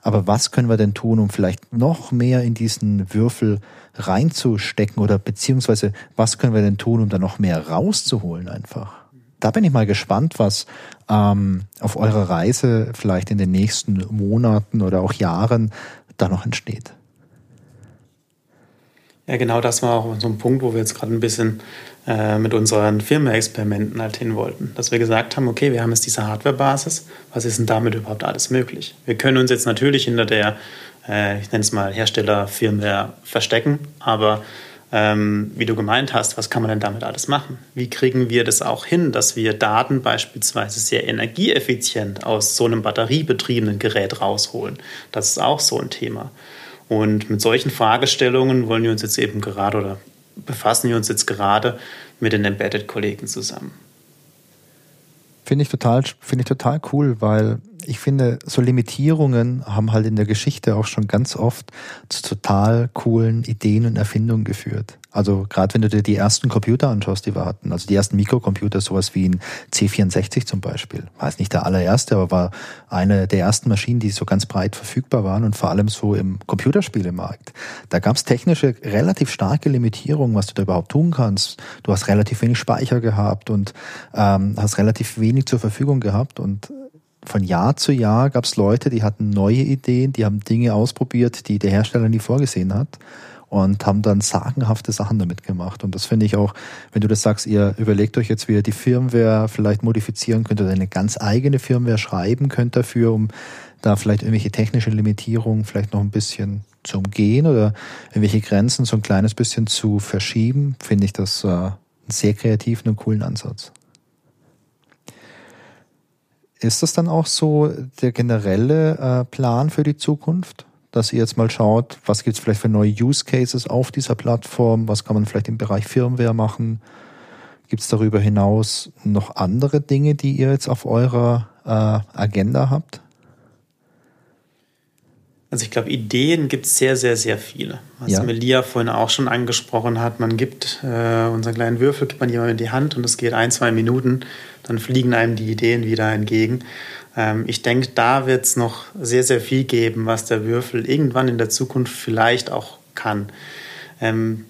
Aber was können wir denn tun, um vielleicht noch mehr in diesen Würfel reinzustecken oder beziehungsweise was können wir denn tun, um da noch mehr rauszuholen einfach? Da bin ich mal gespannt, was ähm, auf eurer Reise vielleicht in den nächsten Monaten oder auch Jahren da noch entsteht. Ja, genau das war auch so ein Punkt, wo wir jetzt gerade ein bisschen äh, mit unseren Firmenexperimenten halt hin wollten. Dass wir gesagt haben, okay, wir haben jetzt diese Hardware-Basis, was ist denn damit überhaupt alles möglich? Wir können uns jetzt natürlich hinter der, äh, ich nenne es mal Hersteller-Firmware verstecken, aber ähm, wie du gemeint hast, was kann man denn damit alles machen? Wie kriegen wir das auch hin, dass wir Daten beispielsweise sehr energieeffizient aus so einem batteriebetriebenen Gerät rausholen? Das ist auch so ein Thema. Und mit solchen Fragestellungen wollen wir uns jetzt eben gerade oder befassen wir uns jetzt gerade mit den Embedded-Kollegen zusammen. Finde ich total, finde ich total cool, weil ich finde, so Limitierungen haben halt in der Geschichte auch schon ganz oft zu total coolen Ideen und Erfindungen geführt. Also gerade wenn du dir die ersten Computer anschaust, die wir hatten, also die ersten Mikrocomputer, sowas wie ein C64 zum Beispiel, war es nicht der allererste, aber war eine der ersten Maschinen, die so ganz breit verfügbar waren und vor allem so im Computerspielemarkt. Da gab es technische relativ starke Limitierungen, was du da überhaupt tun kannst. Du hast relativ wenig Speicher gehabt und ähm, hast relativ wenig zur Verfügung gehabt und von Jahr zu Jahr gab es Leute, die hatten neue Ideen, die haben Dinge ausprobiert, die der Hersteller nie vorgesehen hat und haben dann sagenhafte Sachen damit gemacht. Und das finde ich auch, wenn du das sagst, ihr überlegt euch jetzt, wie ihr die Firmware vielleicht modifizieren könnt oder eine ganz eigene Firmware schreiben könnt dafür, um da vielleicht irgendwelche technische Limitierungen vielleicht noch ein bisschen zu umgehen oder irgendwelche Grenzen so ein kleines bisschen zu verschieben, finde ich das äh, einen sehr kreativen und coolen Ansatz. Ist das dann auch so der generelle äh, Plan für die Zukunft? Dass ihr jetzt mal schaut, was gibt es vielleicht für neue Use Cases auf dieser Plattform? Was kann man vielleicht im Bereich Firmware machen? Gibt es darüber hinaus noch andere Dinge, die ihr jetzt auf eurer äh, Agenda habt? Also ich glaube, Ideen gibt es sehr, sehr, sehr viele. Was ja. Melia vorhin auch schon angesprochen hat, man gibt äh, unseren kleinen Würfel, gibt man jemandem in die Hand und es geht ein, zwei Minuten, dann fliegen einem die Ideen wieder entgegen. Ähm, ich denke, da wird es noch sehr, sehr viel geben, was der Würfel irgendwann in der Zukunft vielleicht auch kann. Ähm,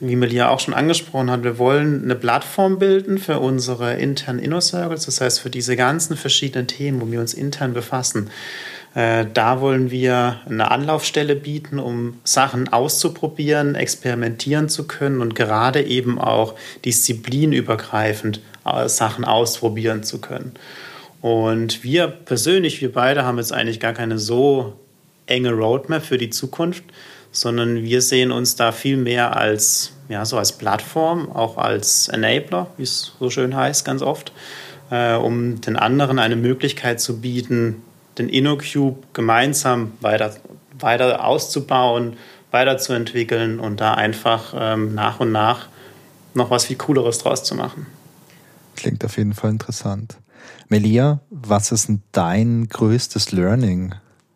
wie Melia auch schon angesprochen hat, wir wollen eine Plattform bilden für unsere internen Inner Circles, das heißt für diese ganzen verschiedenen Themen, wo wir uns intern befassen. Äh, da wollen wir eine Anlaufstelle bieten, um Sachen auszuprobieren, experimentieren zu können und gerade eben auch disziplinübergreifend äh, Sachen ausprobieren zu können. Und wir persönlich, wir beide haben jetzt eigentlich gar keine so enge Roadmap für die Zukunft, sondern wir sehen uns da viel mehr als, ja, so als Plattform, auch als Enabler, wie es so schön heißt, ganz oft, äh, um den anderen eine Möglichkeit zu bieten, den InnoCube gemeinsam weiter, weiter auszubauen, weiterzuentwickeln und da einfach ähm, nach und nach noch was viel Cooleres draus zu machen. Klingt auf jeden Fall interessant. Melia, was ist denn dein größtes Learning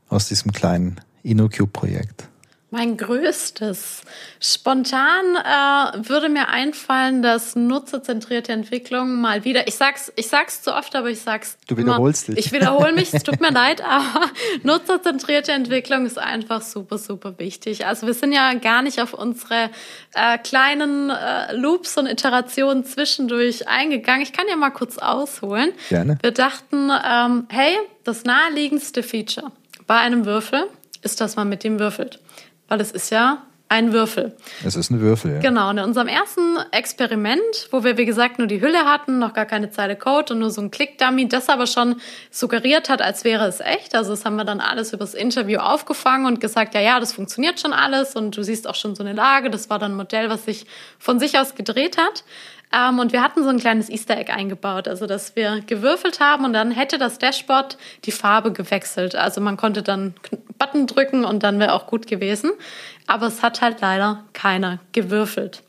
aus diesem kleinen InnoCube-Projekt? Mein größtes. Spontan äh, würde mir einfallen, dass nutzerzentrierte Entwicklung mal wieder. Ich sag's, ich sag's zu oft, aber ich sag's. Du wiederholst immer, dich. Ich wiederhole mich. es tut mir (laughs) leid, aber nutzerzentrierte Entwicklung ist einfach super, super wichtig. Also wir sind ja gar nicht auf unsere äh, kleinen äh, Loops und Iterationen zwischendurch eingegangen. Ich kann ja mal kurz ausholen. Gerne. Wir dachten, ähm, hey, das naheliegendste Feature bei einem Würfel ist, dass man mit dem würfelt weil es ist ja ein Würfel. Es ist ein Würfel, ja. Genau. Und in unserem ersten Experiment, wo wir, wie gesagt, nur die Hülle hatten, noch gar keine Zeile Code und nur so ein Click-Dummy, das aber schon suggeriert hat, als wäre es echt. Also das haben wir dann alles übers Interview aufgefangen und gesagt, ja, ja, das funktioniert schon alles und du siehst auch schon so eine Lage. Das war dann ein Modell, was sich von sich aus gedreht hat. Ähm, und wir hatten so ein kleines Easter Egg eingebaut, also dass wir gewürfelt haben und dann hätte das Dashboard die Farbe gewechselt. Also man konnte dann Button drücken und dann wäre auch gut gewesen. Aber es hat halt leider keiner gewürfelt.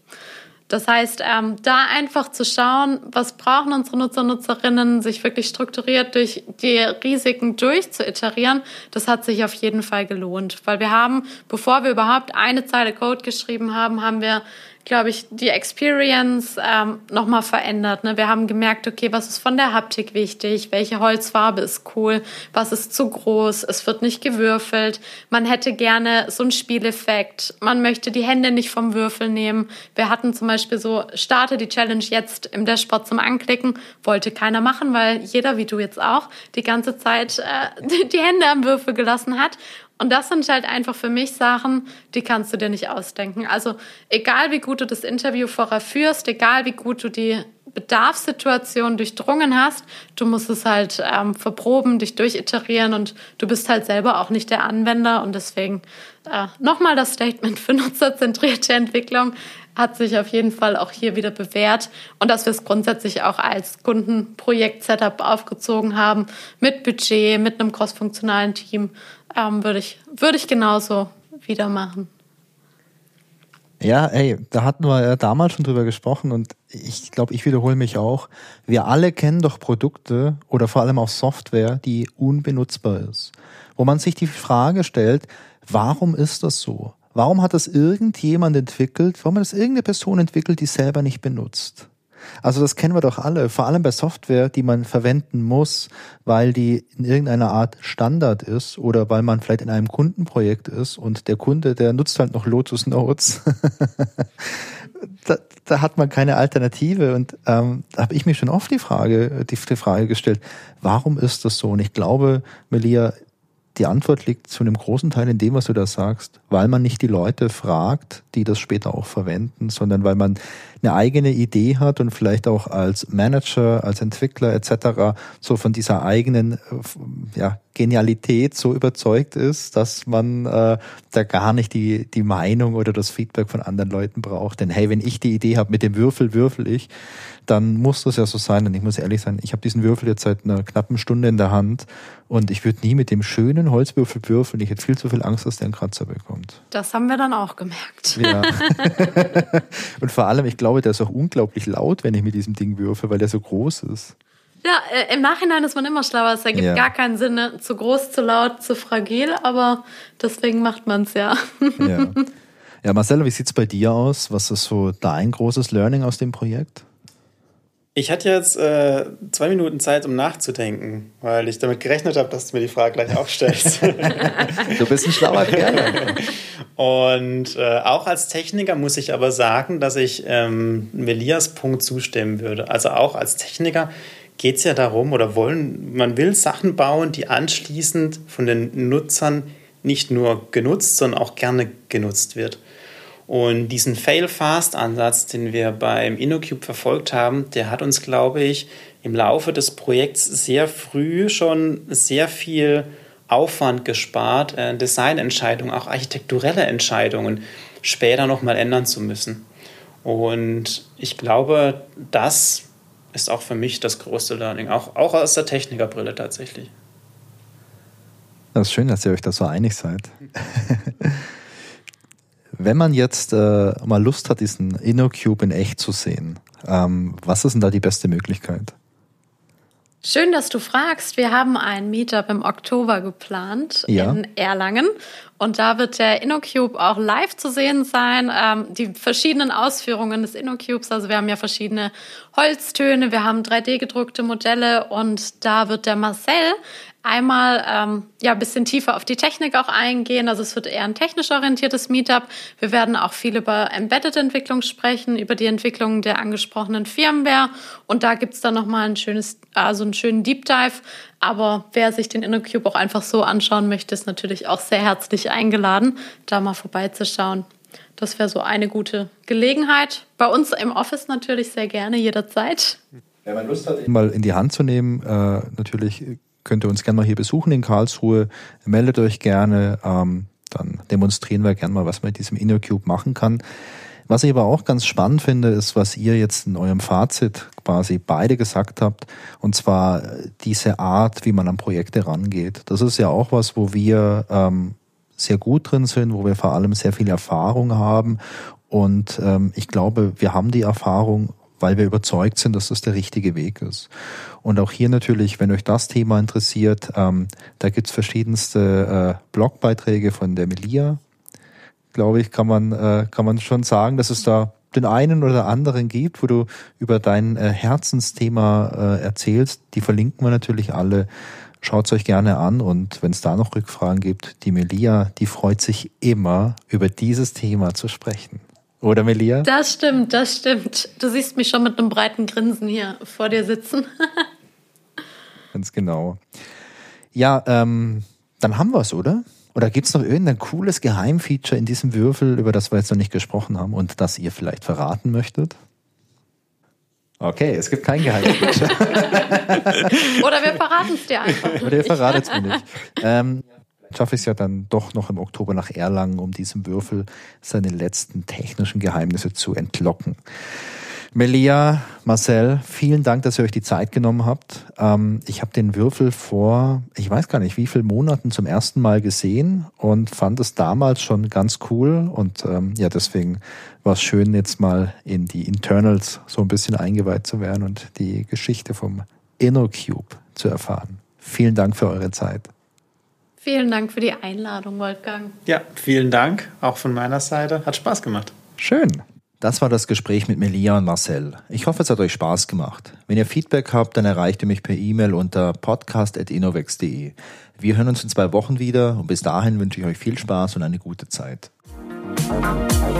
Das heißt, ähm, da einfach zu schauen, was brauchen unsere Nutzer und Nutzerinnen, sich wirklich strukturiert durch die Risiken durchzuiterieren, das hat sich auf jeden Fall gelohnt. Weil wir haben, bevor wir überhaupt eine Zeile Code geschrieben haben, haben wir glaube ich, die Experience ähm, nochmal verändert. Ne? Wir haben gemerkt, okay, was ist von der Haptik wichtig? Welche Holzfarbe ist cool? Was ist zu groß? Es wird nicht gewürfelt. Man hätte gerne so einen Spieleffekt. Man möchte die Hände nicht vom Würfel nehmen. Wir hatten zum Beispiel so, starte die Challenge jetzt im Dashboard zum Anklicken. Wollte keiner machen, weil jeder, wie du jetzt auch, die ganze Zeit äh, (laughs) die Hände am Würfel gelassen hat. Und das sind halt einfach für mich Sachen, die kannst du dir nicht ausdenken. Also egal wie gut du das Interview vorher führst, egal wie gut du die Bedarfssituation durchdrungen hast, du musst es halt ähm, verproben, dich durchiterieren und du bist halt selber auch nicht der Anwender. Und deswegen äh, nochmal das Statement für (laughs) nutzerzentrierte Entwicklung hat sich auf jeden Fall auch hier wieder bewährt und dass wir es grundsätzlich auch als Kundenprojekt-Setup aufgezogen haben mit Budget, mit einem crossfunktionalen Team ähm, würde ich, würde ich genauso wieder machen. Ja, ey, da hatten wir ja damals schon drüber gesprochen und ich glaube, ich wiederhole mich auch. Wir alle kennen doch Produkte oder vor allem auch Software, die unbenutzbar ist. Wo man sich die Frage stellt, warum ist das so? Warum hat das irgendjemand entwickelt? Warum hat das irgendeine Person entwickelt, die selber nicht benutzt? Also das kennen wir doch alle, vor allem bei Software, die man verwenden muss, weil die in irgendeiner Art Standard ist oder weil man vielleicht in einem Kundenprojekt ist und der Kunde, der nutzt halt noch Lotus Notes. (laughs) da, da hat man keine Alternative und ähm, da habe ich mir schon oft die Frage, die, die Frage gestellt, warum ist das so? Und ich glaube, Melia, die Antwort liegt zu einem großen Teil in dem, was du da sagst, weil man nicht die Leute fragt, die das später auch verwenden, sondern weil man eine eigene Idee hat und vielleicht auch als Manager, als Entwickler etc. so von dieser eigenen ja, Genialität so überzeugt ist, dass man äh, da gar nicht die, die Meinung oder das Feedback von anderen Leuten braucht. Denn hey, wenn ich die Idee habe, mit dem Würfel würfel ich, dann muss das ja so sein. Und ich muss ehrlich sein, ich habe diesen Würfel jetzt seit einer knappen Stunde in der Hand und ich würde nie mit dem schönen Holzwürfel würfeln. Ich hätte viel zu viel Angst, dass der einen Kratzer bekommt. Das haben wir dann auch gemerkt. Ja. (laughs) (laughs) und vor allem, ich glaube, der ist auch unglaublich laut, wenn ich mit diesem Ding würfe, weil der so groß ist. Ja, äh, im Nachhinein ist man immer schlauer. Es ergibt ja. gar keinen Sinn, ne? zu groß, zu laut, zu fragil, aber deswegen macht man es ja. ja. (laughs) Ja, Marcella, wie sieht es bei dir aus? Was ist so dein großes Learning aus dem Projekt? Ich hatte jetzt äh, zwei Minuten Zeit, um nachzudenken, weil ich damit gerechnet habe, dass du mir die Frage gleich auch stellst. (laughs) du bist ein schlauer Kerl. Und äh, auch als Techniker muss ich aber sagen, dass ich ähm, Melias Punkt zustimmen würde. Also auch als Techniker geht es ja darum, oder wollen, man will Sachen bauen, die anschließend von den Nutzern nicht nur genutzt, sondern auch gerne genutzt wird. Und diesen Fail-Fast-Ansatz, den wir beim InnoCube verfolgt haben, der hat uns, glaube ich, im Laufe des Projekts sehr früh schon sehr viel Aufwand gespart, äh, Designentscheidungen, auch architekturelle Entscheidungen später nochmal ändern zu müssen. Und ich glaube, das ist auch für mich das größte Learning, auch, auch aus der Technikerbrille tatsächlich. Das ist schön, dass ihr euch da so einig seid. (laughs) Wenn man jetzt äh, mal Lust hat, diesen InnoCube in echt zu sehen, ähm, was ist denn da die beste Möglichkeit? Schön, dass du fragst. Wir haben ein Meetup im Oktober geplant ja. in Erlangen. Und da wird der InnoCube auch live zu sehen sein. Ähm, die verschiedenen Ausführungen des InnoCubes. Also wir haben ja verschiedene Holztöne, wir haben 3D-gedruckte Modelle und da wird der Marcel einmal ähm, ja ein bisschen tiefer auf die Technik auch eingehen. Also es wird eher ein technisch orientiertes Meetup. Wir werden auch viel über Embedded-Entwicklung sprechen, über die Entwicklung der angesprochenen Firmware. Und da gibt's dann nochmal ein schönes, also einen schönen Deep Dive. Aber wer sich den InnoCube auch einfach so anschauen möchte, ist natürlich auch sehr herzlich eingeladen, da mal vorbeizuschauen. Das wäre so eine gute Gelegenheit. Bei uns im Office natürlich sehr gerne, jederzeit. Wenn man Lust hat, ihn mal in die Hand zu nehmen, äh, natürlich könnt ihr uns gerne mal hier besuchen in Karlsruhe. Meldet euch gerne. Ähm, dann demonstrieren wir gerne mal, was man mit diesem InnoCube machen kann. Was ich aber auch ganz spannend finde, ist, was ihr jetzt in eurem Fazit quasi beide gesagt habt, und zwar diese Art, wie man an Projekte rangeht. Das ist ja auch was, wo wir ähm, sehr gut drin sind, wo wir vor allem sehr viel Erfahrung haben. Und ähm, ich glaube, wir haben die Erfahrung, weil wir überzeugt sind, dass das der richtige Weg ist. Und auch hier natürlich, wenn euch das Thema interessiert, ähm, da gibt's verschiedenste äh, Blogbeiträge von der Melia. Glaube ich, kann man, äh, kann man schon sagen, dass es da den einen oder anderen gibt, wo du über dein äh, Herzensthema äh, erzählst. Die verlinken wir natürlich alle. Schaut's euch gerne an und wenn es da noch Rückfragen gibt, die Melia, die freut sich immer, über dieses Thema zu sprechen. Oder Melia? Das stimmt, das stimmt. Du siehst mich schon mit einem breiten Grinsen hier vor dir sitzen. (laughs) Ganz genau. Ja, ähm, dann haben wir es, oder? Oder gibt es noch irgendein cooles Geheimfeature in diesem Würfel, über das wir jetzt noch nicht gesprochen haben und das ihr vielleicht verraten möchtet? Okay, es gibt kein Geheimfeature. (laughs) Oder wir verraten es dir einfach. Oder ihr verratet es mir nicht. Ähm, schaffe ich es ja dann doch noch im Oktober nach Erlangen, um diesem Würfel seine letzten technischen Geheimnisse zu entlocken. Melia, Marcel, vielen Dank, dass ihr euch die Zeit genommen habt. Ähm, ich habe den Würfel vor, ich weiß gar nicht, wie viele Monaten zum ersten Mal gesehen und fand es damals schon ganz cool. Und ähm, ja, deswegen war es schön, jetzt mal in die Internals so ein bisschen eingeweiht zu werden und die Geschichte vom InnoCube zu erfahren. Vielen Dank für eure Zeit. Vielen Dank für die Einladung, Wolfgang. Ja, vielen Dank auch von meiner Seite. Hat Spaß gemacht. Schön. Das war das Gespräch mit Melia und Marcel. Ich hoffe, es hat euch Spaß gemacht. Wenn ihr Feedback habt, dann erreicht ihr mich per E-Mail unter podcast.innovex.de. Wir hören uns in zwei Wochen wieder und bis dahin wünsche ich euch viel Spaß und eine gute Zeit. Musik